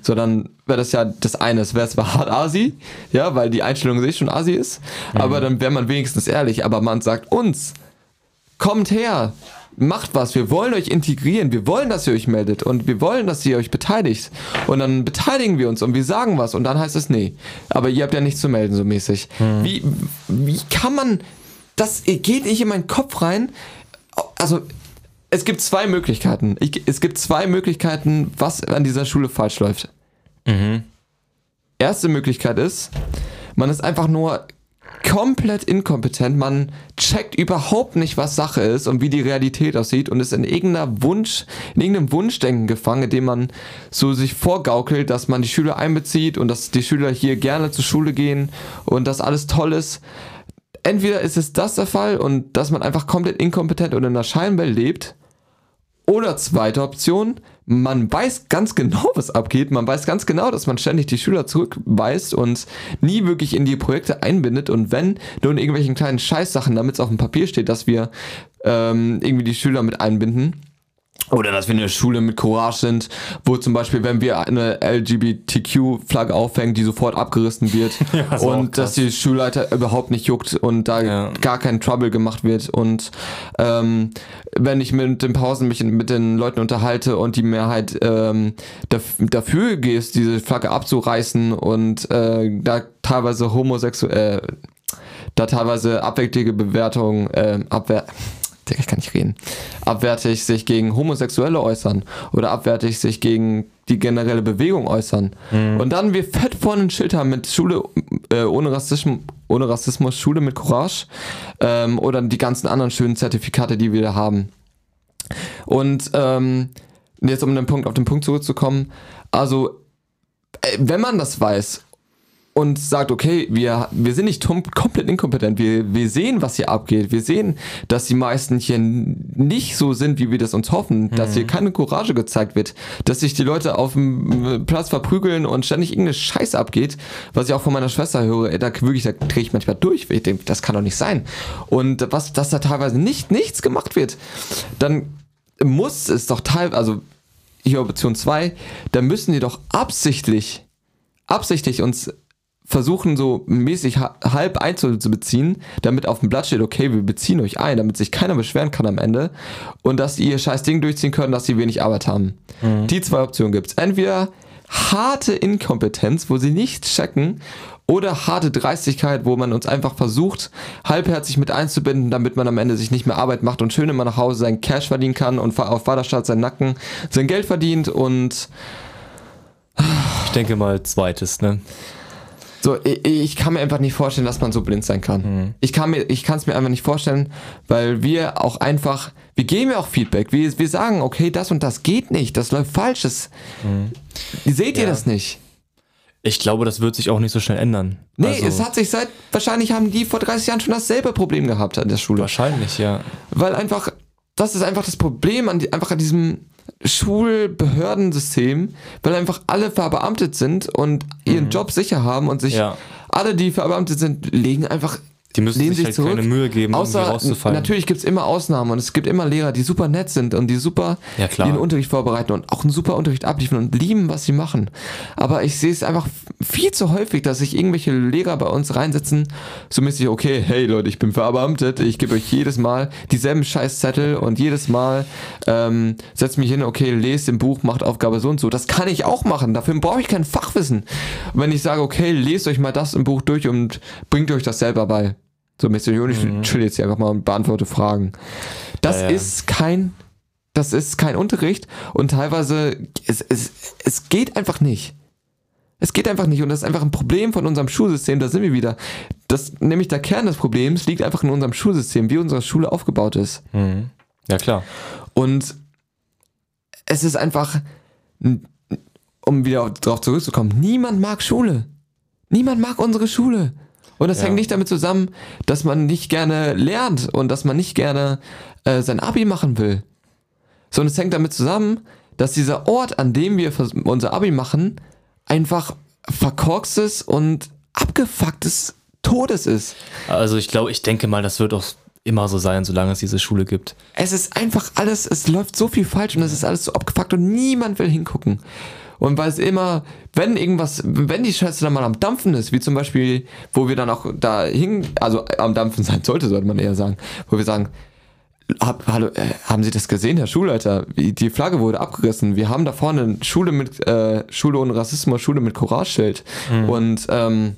So, dann wäre das ja das eine, es wäre zwar hart Asi, ja, weil die Einstellung sich schon Asi ist, aber dann wäre man wenigstens ehrlich, aber man sagt uns, kommt her, macht was, wir wollen euch integrieren, wir wollen, dass ihr euch meldet und wir wollen, dass ihr euch beteiligt. Und dann beteiligen wir uns und wir sagen was und dann heißt es, nee, aber ihr habt ja nichts zu melden, so mäßig. Wie, wie kann man, das geht nicht in meinen Kopf rein, also es gibt zwei Möglichkeiten. Ich, es gibt zwei Möglichkeiten, was an dieser Schule falsch läuft. Erste Möglichkeit ist, man ist einfach nur komplett inkompetent, man checkt überhaupt nicht, was Sache ist und wie die Realität aussieht und ist in irgendeiner Wunsch, in irgendeinem Wunschdenken gefangen, in dem man so sich vorgaukelt, dass man die Schüler einbezieht und dass die Schüler hier gerne zur Schule gehen und dass alles toll ist. Entweder ist es das der Fall und dass man einfach komplett inkompetent und in einer Scheinwelt lebt, oder zweite Option, man weiß ganz genau, was abgeht. Man weiß ganz genau, dass man ständig die Schüler zurückweist und nie wirklich in die Projekte einbindet. Und wenn, nur in irgendwelchen kleinen Scheißsachen, damit es auf dem Papier steht, dass wir ähm, irgendwie die Schüler mit einbinden. Oder dass wir eine Schule mit Courage sind, wo zum Beispiel, wenn wir eine LGBTQ-Flagge aufhängen, die sofort abgerissen wird auch und dass die Schulleiter überhaupt nicht juckt und da Ja. gar kein Trouble gemacht wird. Und ähm, wenn ich mit den Pausen mich mit den Leuten unterhalte und die Mehrheit ähm, daf dafür geht, diese Flagge abzureißen und äh, da teilweise homosexuell, äh, da teilweise abwegige Bewertungen, äh, abwehr Digga, ich kann nicht reden, abwertig sich gegen Homosexuelle äußern oder abwertig sich gegen die generelle Bewegung äußern. Und dann wir fett vorne ein Schild haben mit Schule äh, ohne, Rassismus, ohne Rassismus, Schule mit Courage ähm, oder die ganzen anderen schönen Zertifikate, die wir da haben. Und ähm, jetzt um den Punkt, auf den Punkt zurückzukommen, also äh, wenn man das weiß und sagt, okay, wir, wir sind nicht komplett inkompetent, wir, wir sehen, was hier abgeht, wir sehen, dass die meisten hier nicht so sind, wie wir das uns hoffen, dass hier keine Courage gezeigt wird, dass sich die Leute auf dem äh, Platz verprügeln und ständig irgendeine Scheiße abgeht, was ich auch von meiner Schwester höre, ey, da wirklich, da drehe ich manchmal durch, ich denke, das kann doch nicht sein. Und was, dass da teilweise nicht, nichts gemacht wird, dann muss es doch teilweise, also hier Option 2, da müssen die doch absichtlich, absichtlich uns versuchen so mäßig ha- halb einzubeziehen, damit auf dem Blatt steht, okay, wir beziehen euch ein, damit sich keiner beschweren kann am Ende und dass ihr scheiß Ding durchziehen können, dass sie wenig Arbeit haben. Die zwei Optionen gibt's. Entweder harte Inkompetenz, wo sie nichts checken, oder harte Dreistigkeit, wo man uns einfach versucht, halbherzig mit einzubinden, damit man am Ende sich nicht mehr Arbeit macht und schön immer nach Hause sein Cash verdienen kann und auf Vaterstaat seinen Nacken sein Geld verdient und Ich denke mal zweites, ne? So, ich, ich kann mir einfach nicht vorstellen, dass man so blind sein kann. Ich kann mir, ich kann es mir einfach nicht vorstellen, weil wir auch einfach, wir geben ja auch Feedback. Wir, wir sagen, okay, das und das geht nicht, das läuft falsch. Das, Seht ihr Ja. das nicht? Ich glaube, das wird sich auch nicht so schnell ändern. Nee, Also, es hat sich seit, wahrscheinlich haben die vor 30 Jahren schon dasselbe Problem gehabt an der Schule. Wahrscheinlich, ja. Weil einfach, das ist einfach das Problem an, einfach an diesem Schulbehördensystem, weil einfach alle verbeamtet sind und ihren Job sicher haben und sich Mhm. Ja. alle, die verbeamtet sind, legen einfach Die müssen lehnen sich halt keine Mühe geben, Außer rauszufallen. natürlich gibt es immer Ausnahmen und es gibt immer Lehrer, die super nett sind und die super Ja, ihren Unterricht vorbereiten und auch einen super Unterricht abliefern und lieben, was sie machen. Aber ich sehe es einfach viel zu häufig, dass sich irgendwelche Lehrer bei uns reinsetzen, so mäßig, okay, hey Leute, ich bin verbeamtet, ich gebe euch jedes Mal dieselben Scheißzettel und jedes Mal ähm, setzt mich hin, okay, lest im Buch, macht Aufgabe so und so. Das kann ich auch machen, dafür brauche ich kein Fachwissen. Wenn ich sage, okay, lest euch mal das im Buch durch und bringt euch das selber bei. So und ich chill jetzt hier einfach mal und beantworte Fragen. Das Ja, ja. ist kein, das ist kein Unterricht und teilweise, es, es, es geht einfach nicht. Es geht einfach nicht und das ist einfach ein Problem von unserem Schulsystem, da sind wir wieder. Das, nämlich der Kern des Problems liegt einfach in unserem Schulsystem, wie unsere Schule aufgebaut ist. Mhm. Ja, klar. Und es ist einfach, um wieder darauf zurückzukommen, niemand mag Schule. Niemand mag unsere Schule. Und das Ja. hängt nicht damit zusammen, dass man nicht gerne lernt und dass man nicht gerne äh, sein Abi machen will. Sondern es hängt damit zusammen, dass dieser Ort, an dem wir unser Abi machen, einfach verkorkstes und abgefucktes Todes ist. Also ich glaube, ich denke mal, das wird auch immer so sein, solange es diese Schule gibt. Es ist einfach alles, es läuft so viel falsch und es ist alles so abgefuckt und niemand will hingucken. Und weil es immer, wenn irgendwas, wenn die Scheiße dann mal am Dampfen ist, wie zum Beispiel, wo wir dann auch da hin, also am Dampfen sein sollte, sollte man eher sagen, wo wir sagen, hab, hallo, äh, haben Sie das gesehen, Herr Schulleiter? Die Flagge wurde abgerissen. Wir haben da vorne eine Schule mit, äh, Schule ohne Rassismus, Schule mit Courage-Schild. Und ähm,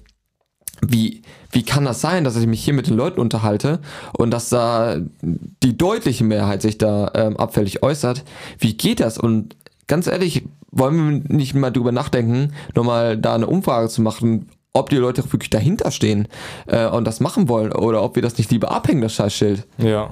wie, wie kann das sein, dass ich mich hier mit den Leuten unterhalte und dass da die deutliche Mehrheit sich da ähm, abfällig äußert? Wie geht das? Und ganz ehrlich, wollen wir nicht mal drüber nachdenken, nochmal da eine Umfrage zu machen, ob die Leute wirklich dahinter stehen äh, und das machen wollen oder ob wir das nicht lieber abhängen, das Scheißschild? Ja.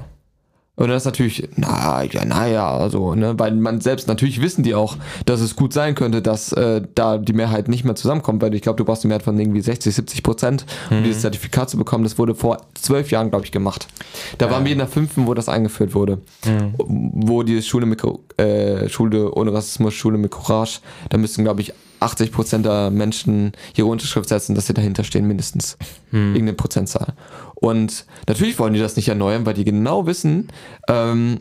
Und das ist natürlich, na ja, naja, also, ne, weil man selbst, natürlich wissen die auch, dass es gut sein könnte, dass äh, da die Mehrheit nicht mehr zusammenkommt, weil ich glaube, du brauchst eine Mehrheit von irgendwie 60, 70 Prozent, um dieses Zertifikat zu bekommen. Das wurde vor zwölf Jahren, glaube ich, gemacht. Da waren wir in der fünften, wo das eingeführt wurde. Wo die Schule mit, äh, Schule ohne Rassismus, Schule mit Courage, da müssten, glaube ich, 80 Prozent der Menschen ihre Unterschrift setzen, dass sie dahinter stehen, mindestens. Irgendeine Prozentzahl. Und natürlich wollen die das nicht erneuern, weil die genau wissen, ähm,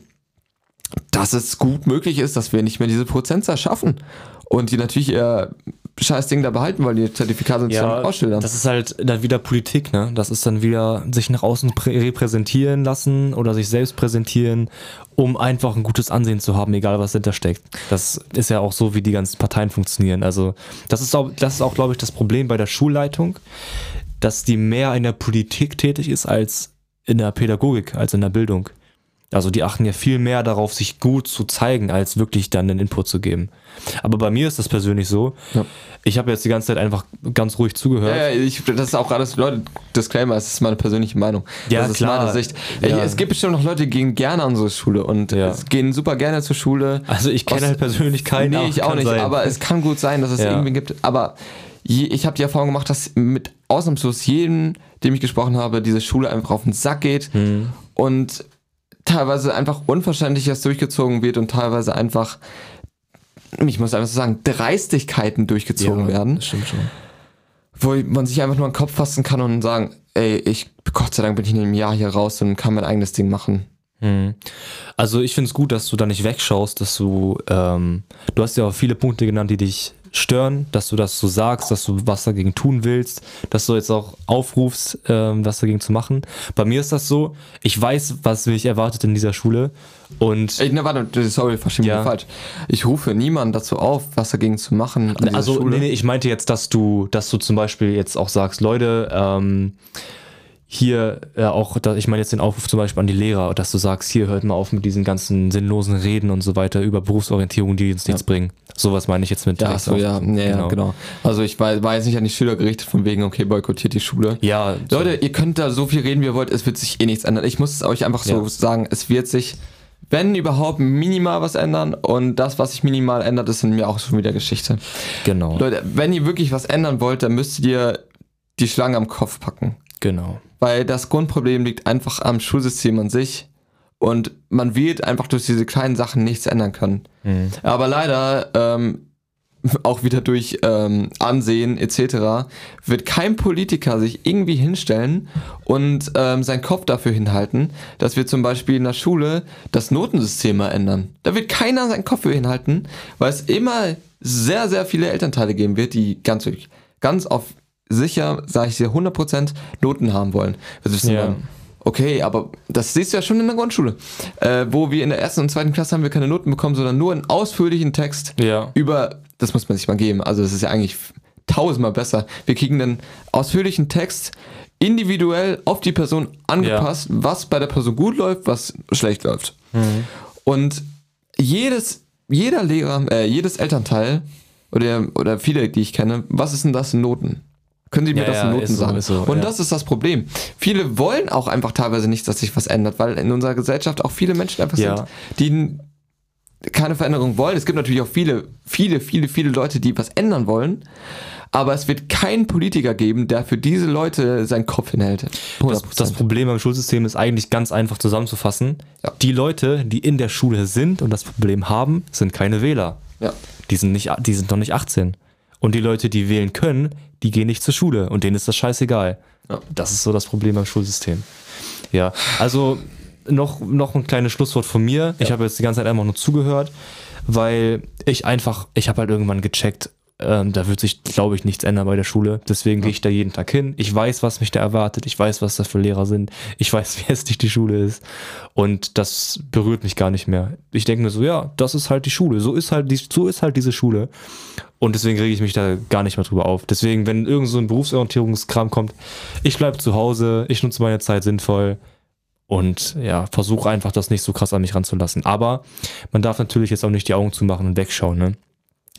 dass es gut möglich ist, dass wir nicht mehr diese Prozentzahl schaffen. Und die natürlich ihr scheiß Ding da behalten, weil die Zertifikate uns Ja, dann ausschildern. das ist halt dann wieder Politik, ne? Das ist dann wieder sich nach außen prä- repräsentieren lassen oder sich selbst präsentieren, um einfach ein gutes Ansehen zu haben, egal was dahinter steckt. Das ist ja auch so, wie die ganzen Parteien funktionieren. Also, das ist auch, das ist auch, glaube ich, das Problem bei der Schulleitung, dass die mehr in der Politik tätig ist als in der Pädagogik, als in der Bildung. Also die achten ja viel mehr darauf, sich gut zu zeigen, als wirklich dann einen Input zu geben. Aber bei mir ist das persönlich so. Ja. Ich habe jetzt die ganze Zeit einfach ganz ruhig zugehört. Ja, ich, das ist auch alles, Leute, Disclaimer, es ist meine persönliche Meinung. Ja, das ist klar. meine Sicht. Ja. Es gibt bestimmt noch Leute, die gehen gerne an unsere Schule und Ja. gehen super gerne zur Schule. Also ich kenne halt persönlich keinen. Nee, ich auch nicht, sein. aber es kann gut sein, dass es irgendwie gibt. Aber je, ich habe die Erfahrung gemacht, dass mit ausnahmslos jedem, dem ich gesprochen habe, diese Schule einfach auf den Sack geht und teilweise einfach Unverständliches durchgezogen wird und teilweise einfach, ich muss einfach so sagen, Dreistigkeiten durchgezogen werden, Das stimmt schon. wo man sich einfach nur an den Kopf fassen kann und sagen, ey, ich, Gott sei Dank bin ich in einem Jahr hier raus und kann mein eigenes Ding machen. Also ich finde es gut, dass du da nicht wegschaust, dass du, ähm, du hast ja auch viele Punkte genannt, die dich stören, dass du das so sagst, dass du was dagegen tun willst, dass du jetzt auch aufrufst, ähm, was dagegen zu machen. Bei mir ist das so, ich weiß, was mich erwartet in dieser Schule und Ey, ne, warte, sorry, versteh mich Ja. falsch. Ich rufe niemanden dazu auf, was dagegen zu machen. Also Schule. nee, nee, ich meinte jetzt, dass du, dass du zum Beispiel jetzt auch sagst, Leute, ähm, hier äh, auch, ich meine jetzt den Aufruf zum Beispiel an die Lehrer, dass du sagst, hier hört mal auf mit diesen ganzen sinnlosen Reden und so weiter über Berufsorientierung, die uns nichts bringen. Sowas meine ich jetzt mit. Ja, so, ja, ja, genau. genau. Also ich war, war jetzt nicht an die Schüler gerichtet, von wegen, okay, boykottiert die Schule. Ja, so. Leute, ihr könnt da so viel reden, wie ihr wollt, es wird sich eh nichts ändern. Ich muss es euch einfach so Ja. sagen, es wird sich, wenn überhaupt, minimal was ändern und das, was sich minimal ändert, ist in mir auch schon wieder Geschichte. genau, Leute, wenn ihr wirklich was ändern wollt, dann müsstet ihr die Schlange am Kopf packen. genau. Weil das Grundproblem liegt einfach am Schulsystem an sich und man wird einfach durch diese kleinen Sachen nichts ändern können. Aber leider, ähm, auch wieder durch ähm, Ansehen etc., wird kein Politiker sich irgendwie hinstellen und ähm, seinen Kopf dafür hinhalten, dass wir zum Beispiel in der Schule das Notensystem mal ändern. Da wird keiner seinen Kopf für hinhalten, weil es immer sehr, sehr viele Elternteile geben wird, die ganz, ganz auf sicher, sage ich dir, 100% Noten haben wollen. Wissen Ja. Okay, aber das siehst du ja schon in der Grundschule. Äh, wo wir in der ersten und zweiten Klasse haben wir keine Noten bekommen, sondern nur einen ausführlichen Text Ja. über, das muss man sich mal geben, also das ist ja eigentlich tausendmal besser. Wir kriegen einen ausführlichen Text individuell auf die Person angepasst, was bei der Person gut läuft, was schlecht läuft. Und jedes, jeder Lehrer, äh, jedes Elternteil oder, oder viele, die ich kenne, was ist denn das Noten? Können Sie mir Ja, das in Noten so, sagen? so, und das ist das Problem. Viele wollen auch einfach teilweise nicht, dass sich was ändert, weil in unserer Gesellschaft auch viele Menschen einfach sind, die keine Veränderung wollen. Es gibt natürlich auch viele, viele, viele, viele Leute, die was ändern wollen. Aber es wird keinen Politiker geben, der für diese Leute seinen Kopf hinhält. 100%. Das, das Problem am Schulsystem ist eigentlich ganz einfach zusammenzufassen. Ja. Die Leute, die in der Schule sind und das Problem haben, sind keine Wähler. ja. Die sind, nicht, die sind noch nicht 18. Und die Leute, die wählen können, die gehen nicht zur Schule und denen ist das scheißegal. Ja. Das ist so das Problem am Schulsystem. Ja, also noch, noch ein kleines Schlusswort von mir. Ich habe jetzt die ganze Zeit einfach nur zugehört, weil ich einfach, ich habe halt irgendwann gecheckt, ähm, da wird sich, glaube ich, nichts ändern bei der Schule. Deswegen gehe ich da jeden Tag hin. Ich weiß, was mich da erwartet. Ich weiß, was da für Lehrer sind. Ich weiß, wie hässlich die Schule ist. Und das berührt mich gar nicht mehr. Ich denke mir so, ja, das ist halt die Schule. So ist halt, die, so ist halt diese Schule. Und deswegen rege ich mich da gar nicht mehr drüber auf. Deswegen, wenn irgend so ein Berufsorientierungskram kommt, ich bleibe zu Hause, ich nutze meine Zeit sinnvoll und ja, versuche einfach das nicht so krass an mich ranzulassen. Aber man darf natürlich jetzt auch nicht die Augen zumachen und wegschauen, ne?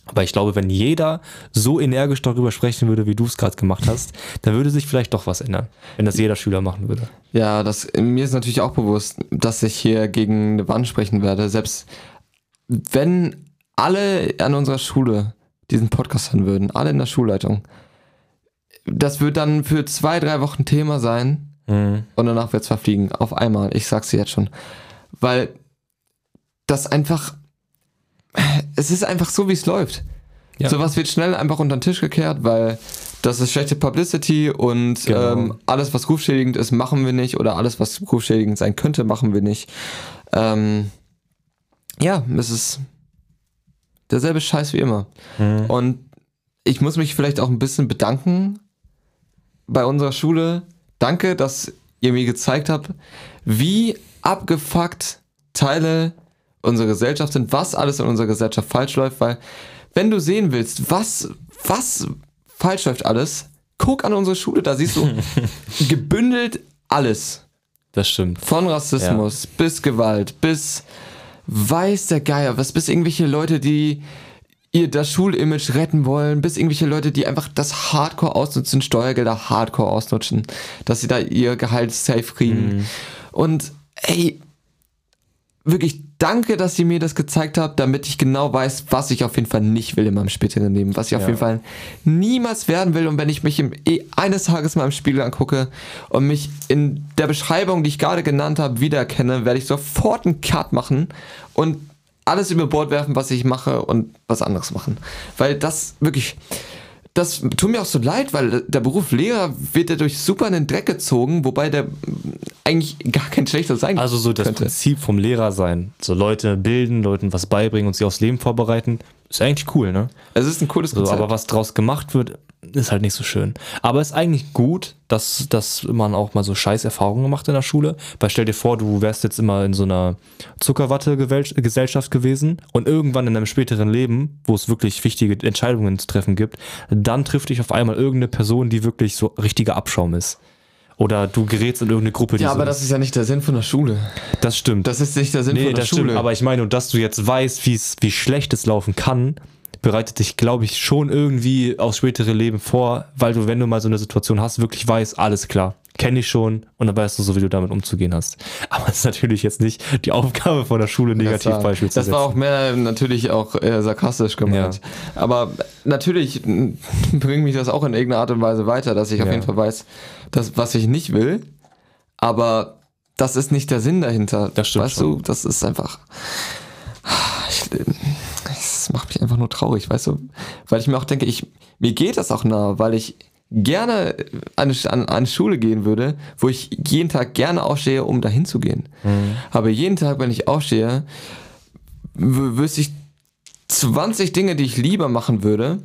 Aber ich glaube, wenn jeder so energisch darüber sprechen würde, wie du es gerade gemacht hast, dann würde sich vielleicht doch was ändern, wenn das jeder Schüler machen würde. Ja, das, mir ist natürlich auch bewusst, dass ich hier gegen eine Wand sprechen werde. Selbst wenn alle an unserer Schule diesen Podcast hören würden, alle in der Schulleitung, das wird dann für zwei, drei Wochen Thema sein und danach wird es verfliegen. Auf einmal. Ich sag's dir jetzt schon. Weil das einfach, es ist einfach so, wie es läuft. Ja. Sowas wird schnell einfach unter den Tisch gekehrt, weil das ist schlechte Publicity und Genau. ähm, alles, was rufschädigend ist, machen wir nicht oder alles, was rufschädigend sein könnte, machen wir nicht. Ähm, ja, es ist derselbe Scheiß wie immer. Und ich muss mich vielleicht auch ein bisschen bedanken bei unserer Schule. Danke, dass ihr mir gezeigt habt, wie abgefuckt Teile unserer Gesellschaft sind, was alles in unserer Gesellschaft falsch läuft, weil wenn du sehen willst, was, was falsch läuft alles, guck an unsere Schule, da siehst du gebündelt alles. Das stimmt. Von Rassismus bis Gewalt, bis weiß der Geier, was bis irgendwelche Leute, die ihr das Schulimage retten wollen, bis irgendwelche Leute, die einfach das Hardcore ausnutzen, Steuergelder Hardcore ausnutzen, dass sie da ihr Gehalt safe kriegen. Und ey, wirklich danke, dass ihr mir das gezeigt habt, damit ich genau weiß, was ich auf jeden Fall nicht will in meinem späteren Leben, was ich auf Ja. jeden Fall niemals werden will. Und wenn ich mich im, eh eines Tages mal im Spiegel angucke und mich in der Beschreibung, die ich gerade genannt habe, wiedererkenne, werde ich sofort einen Cut machen und alles über Bord werfen, was ich mache und was anderes machen. Weil das wirklich, das tut mir auch so leid, weil der Beruf Lehrer wird dadurch super in den Dreck gezogen, wobei der eigentlich gar kein schlechter sein Also so das könnte. Prinzip vom Lehrer sein. So Leute bilden, Leuten was beibringen und sie aufs Leben vorbereiten. Ist eigentlich cool, ne? Es ist ein cooles So, Konzept. aber was draus gemacht wird, ist halt nicht so schön. Aber ist eigentlich gut, dass, dass man auch mal so scheiß Erfahrungen macht in der Schule. Weil stell dir vor, du wärst jetzt immer in so einer Zuckerwatte-Gesellschaft gewesen und irgendwann in deinem späteren Leben, wo es wirklich wichtige Entscheidungen zu treffen gibt, dann trifft dich auf einmal irgendeine Person, die wirklich so richtiger Abschaum ist. Oder du gerätst in irgendeine Gruppe, die ja, so aber das ist ja nicht der Sinn von der Schule. das stimmt. Das ist nicht der Sinn Nee, von der das Schule. stimmt. Aber ich meine, und dass du jetzt weißt, wie schlecht es laufen kann, bereitet dich, glaube ich, schon irgendwie aufs spätere Leben vor, weil du, wenn du mal so eine Situation hast, wirklich weißt, alles klar, kenne ich schon und dann weißt du so, wie du damit umzugehen hast. Aber es ist natürlich jetzt nicht die Aufgabe von der Schule, Negativbeispiel zu das war auch mehr natürlich auch äh, sarkastisch gemeint. Aber natürlich bringt mich das auch in irgendeiner Art und Weise weiter, dass ich auf Ja. jeden Fall weiß, dass, was ich nicht will. Aber das ist nicht der Sinn dahinter. Das stimmt Weißt schon. du, das ist einfach. Ich, das macht mich einfach nur traurig, weißt du? Weil ich mir auch denke, ich, mir geht das auch nah, weil ich gerne an, an, an Schule gehen würde, wo ich jeden Tag gerne aufstehe, um dahin zu gehen. Mhm. Aber jeden Tag, wenn ich aufstehe, wüsste ich 20 Dinge, die ich lieber machen würde,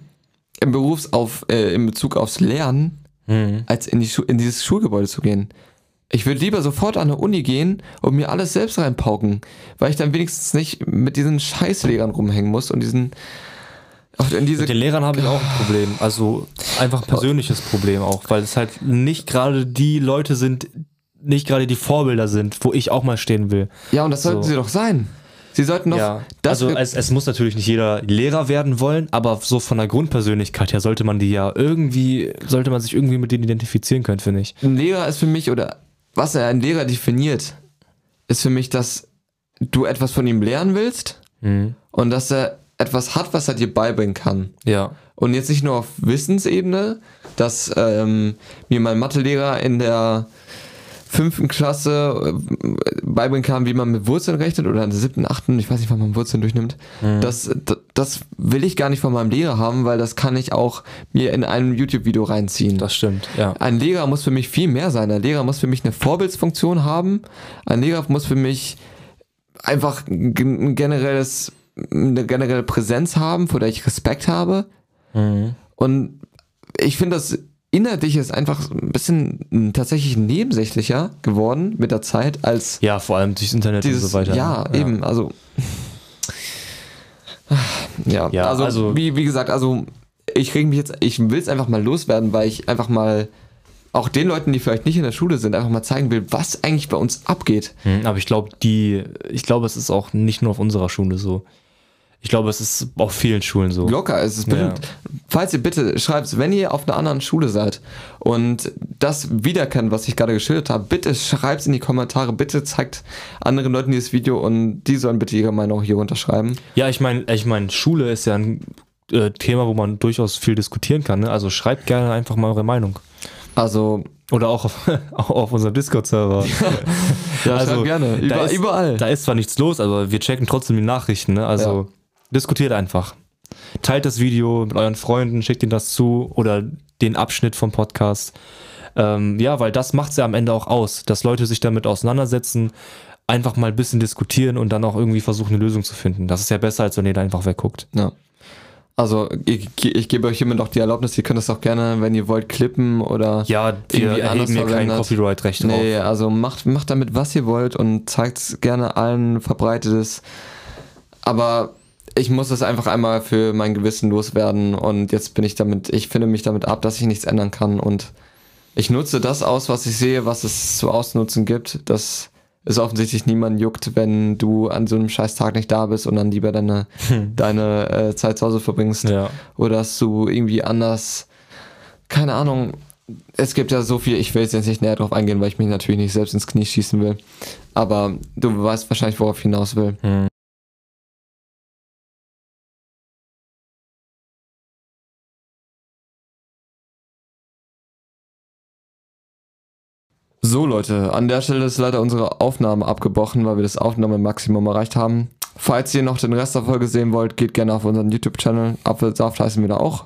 im Berufsauf, äh, in Bezug aufs Lernen, Mhm. als in, die Schu in dieses Schulgebäude zu gehen. Ich würde lieber sofort an eine Uni gehen und mir alles selbst reinpauken, weil ich dann wenigstens nicht mit diesen Scheißlehrern rumhängen muss und diesen. Mit den Lehrern habe ich auch ein Problem. Also einfach ein persönliches Problem auch, weil es halt nicht gerade die Leute sind, nicht gerade die Vorbilder sind, wo ich auch mal stehen will. ja, und das sollten so. sie doch sein. Sie sollten doch. Ja, das also es, es muss natürlich nicht jeder Lehrer werden wollen, aber so von der Grundpersönlichkeit her sollte man die ja irgendwie, sollte man sich irgendwie mit denen identifizieren können, finde ich. ein Lehrer ist für mich, oder was er ein Lehrer definiert, ist für mich, dass du etwas von ihm lernen willst Mhm. und dass er etwas hat, was er dir beibringen kann. Ja. Und jetzt nicht nur auf Wissensebene, dass ähm, mir mein Mathelehrer in der fünften Klasse äh, beibringen kann, wie man mit Wurzeln rechnet oder in der siebten, achten, ich weiß nicht, wann man Wurzeln durchnimmt. Das, d- das will ich gar nicht von meinem Lehrer haben, weil das kann ich auch mir in einem YouTube-Video reinziehen. Das stimmt, ja. Ein Lehrer muss für mich viel mehr sein. Ein Lehrer muss für mich eine Vorbildsfunktion haben. Ein Lehrer muss für mich einfach ein generelles, eine generelle Präsenz haben, vor der ich Respekt habe. Mhm. Und ich finde, das Inhaltliche ist einfach ein bisschen tatsächlich nebensächlicher geworden mit der Zeit als Ja, vor allem durchs Internet dieses. und so weiter. Ja, eben. Also. Ja, Ja, also, also- wie, wie gesagt, also ich reg mich jetzt, ich will es einfach mal loswerden, weil ich einfach mal auch den Leuten, die vielleicht nicht in der Schule sind, einfach mal zeigen will, was eigentlich bei uns abgeht. Mhm, Aber ich glaube, die, ich glaube, es ist auch nicht nur auf unserer Schule so. Ich glaube, es ist auf vielen Schulen so. Locker, es ist bestimmt, falls ihr bitte schreibt, wenn ihr auf einer anderen Schule seid und das wiederkennt, was ich gerade geschildert habe, bitte schreibt es in die Kommentare, bitte zeigt anderen Leuten dieses Video und die sollen bitte ihre Meinung hier unterschreiben. Ja, ich meine, ich meine, Schule ist ja ein äh, Thema, wo man durchaus viel diskutieren kann. Ne? Also schreibt gerne einfach mal eure Meinung. Also, Oder auch auf, auch auf unserem Discord-Server. ja, Also, schreibt gerne, da Über, ist- überall. Da ist zwar nichts los, aber wir checken trotzdem die Nachrichten. Ne? Also diskutiert einfach. Teilt das Video mit euren Freunden, schickt ihnen das zu oder den Abschnitt vom Podcast. Ähm, ja, weil das macht es ja am Ende auch aus, dass Leute sich damit auseinandersetzen, einfach mal ein bisschen diskutieren und dann auch irgendwie versuchen, eine Lösung zu finden. Das ist ja besser, als wenn ihr da einfach wegguckt. Ja. Also, ich, ich gebe euch hiermit auch die Erlaubnis, ihr könnt das auch gerne, wenn ihr wollt, klippen oder Ja, wir Irgendwie anders erheben hier kein. Copyright-Recht. Nee, also macht, macht damit, was ihr wollt und zeigt gerne allen, verbreitet es. Aber ich muss es einfach einmal für mein Gewissen loswerden und jetzt bin ich damit, ich finde mich damit ab, dass ich nichts ändern kann und ich nutze das aus, was ich sehe, was es zu ausnutzen gibt, dass es offensichtlich niemanden juckt, wenn du an so einem scheiß Tag nicht da bist und dann lieber deine, deine äh, Zeit zu Hause verbringst Ja. oder dass du irgendwie anders, keine Ahnung, es gibt ja so viel, ich will jetzt nicht näher drauf eingehen, weil ich mich natürlich nicht selbst ins Knie schießen will. Aber du weißt wahrscheinlich, worauf ich hinaus will. Hm. Leute, an der Stelle ist leider unsere Aufnahme abgebrochen, weil wir das Aufnahmemaximum erreicht haben. Falls ihr noch den Rest der Folge sehen wollt, geht gerne auf unseren YouTube-Channel. Apfelsaft heißen wir da auch.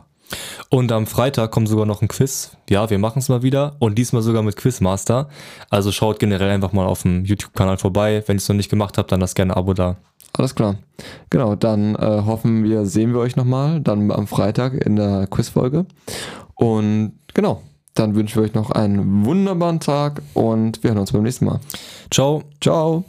Und am Freitag kommt sogar noch ein Quiz. Ja, wir machen es mal wieder. Und diesmal sogar mit Quizmaster. Also schaut generell einfach mal auf dem YouTube-Kanal vorbei. Wenn ihr es noch nicht gemacht habt, dann lasst gerne ein Abo da. Alles klar. Genau, dann äh, hoffen wir, sehen wir euch nochmal. Dann am Freitag in der Quizfolge. Und genau, dann wünschen wir euch noch einen wunderbaren Tag und wir hören uns beim nächsten Mal. Ciao. Ciao.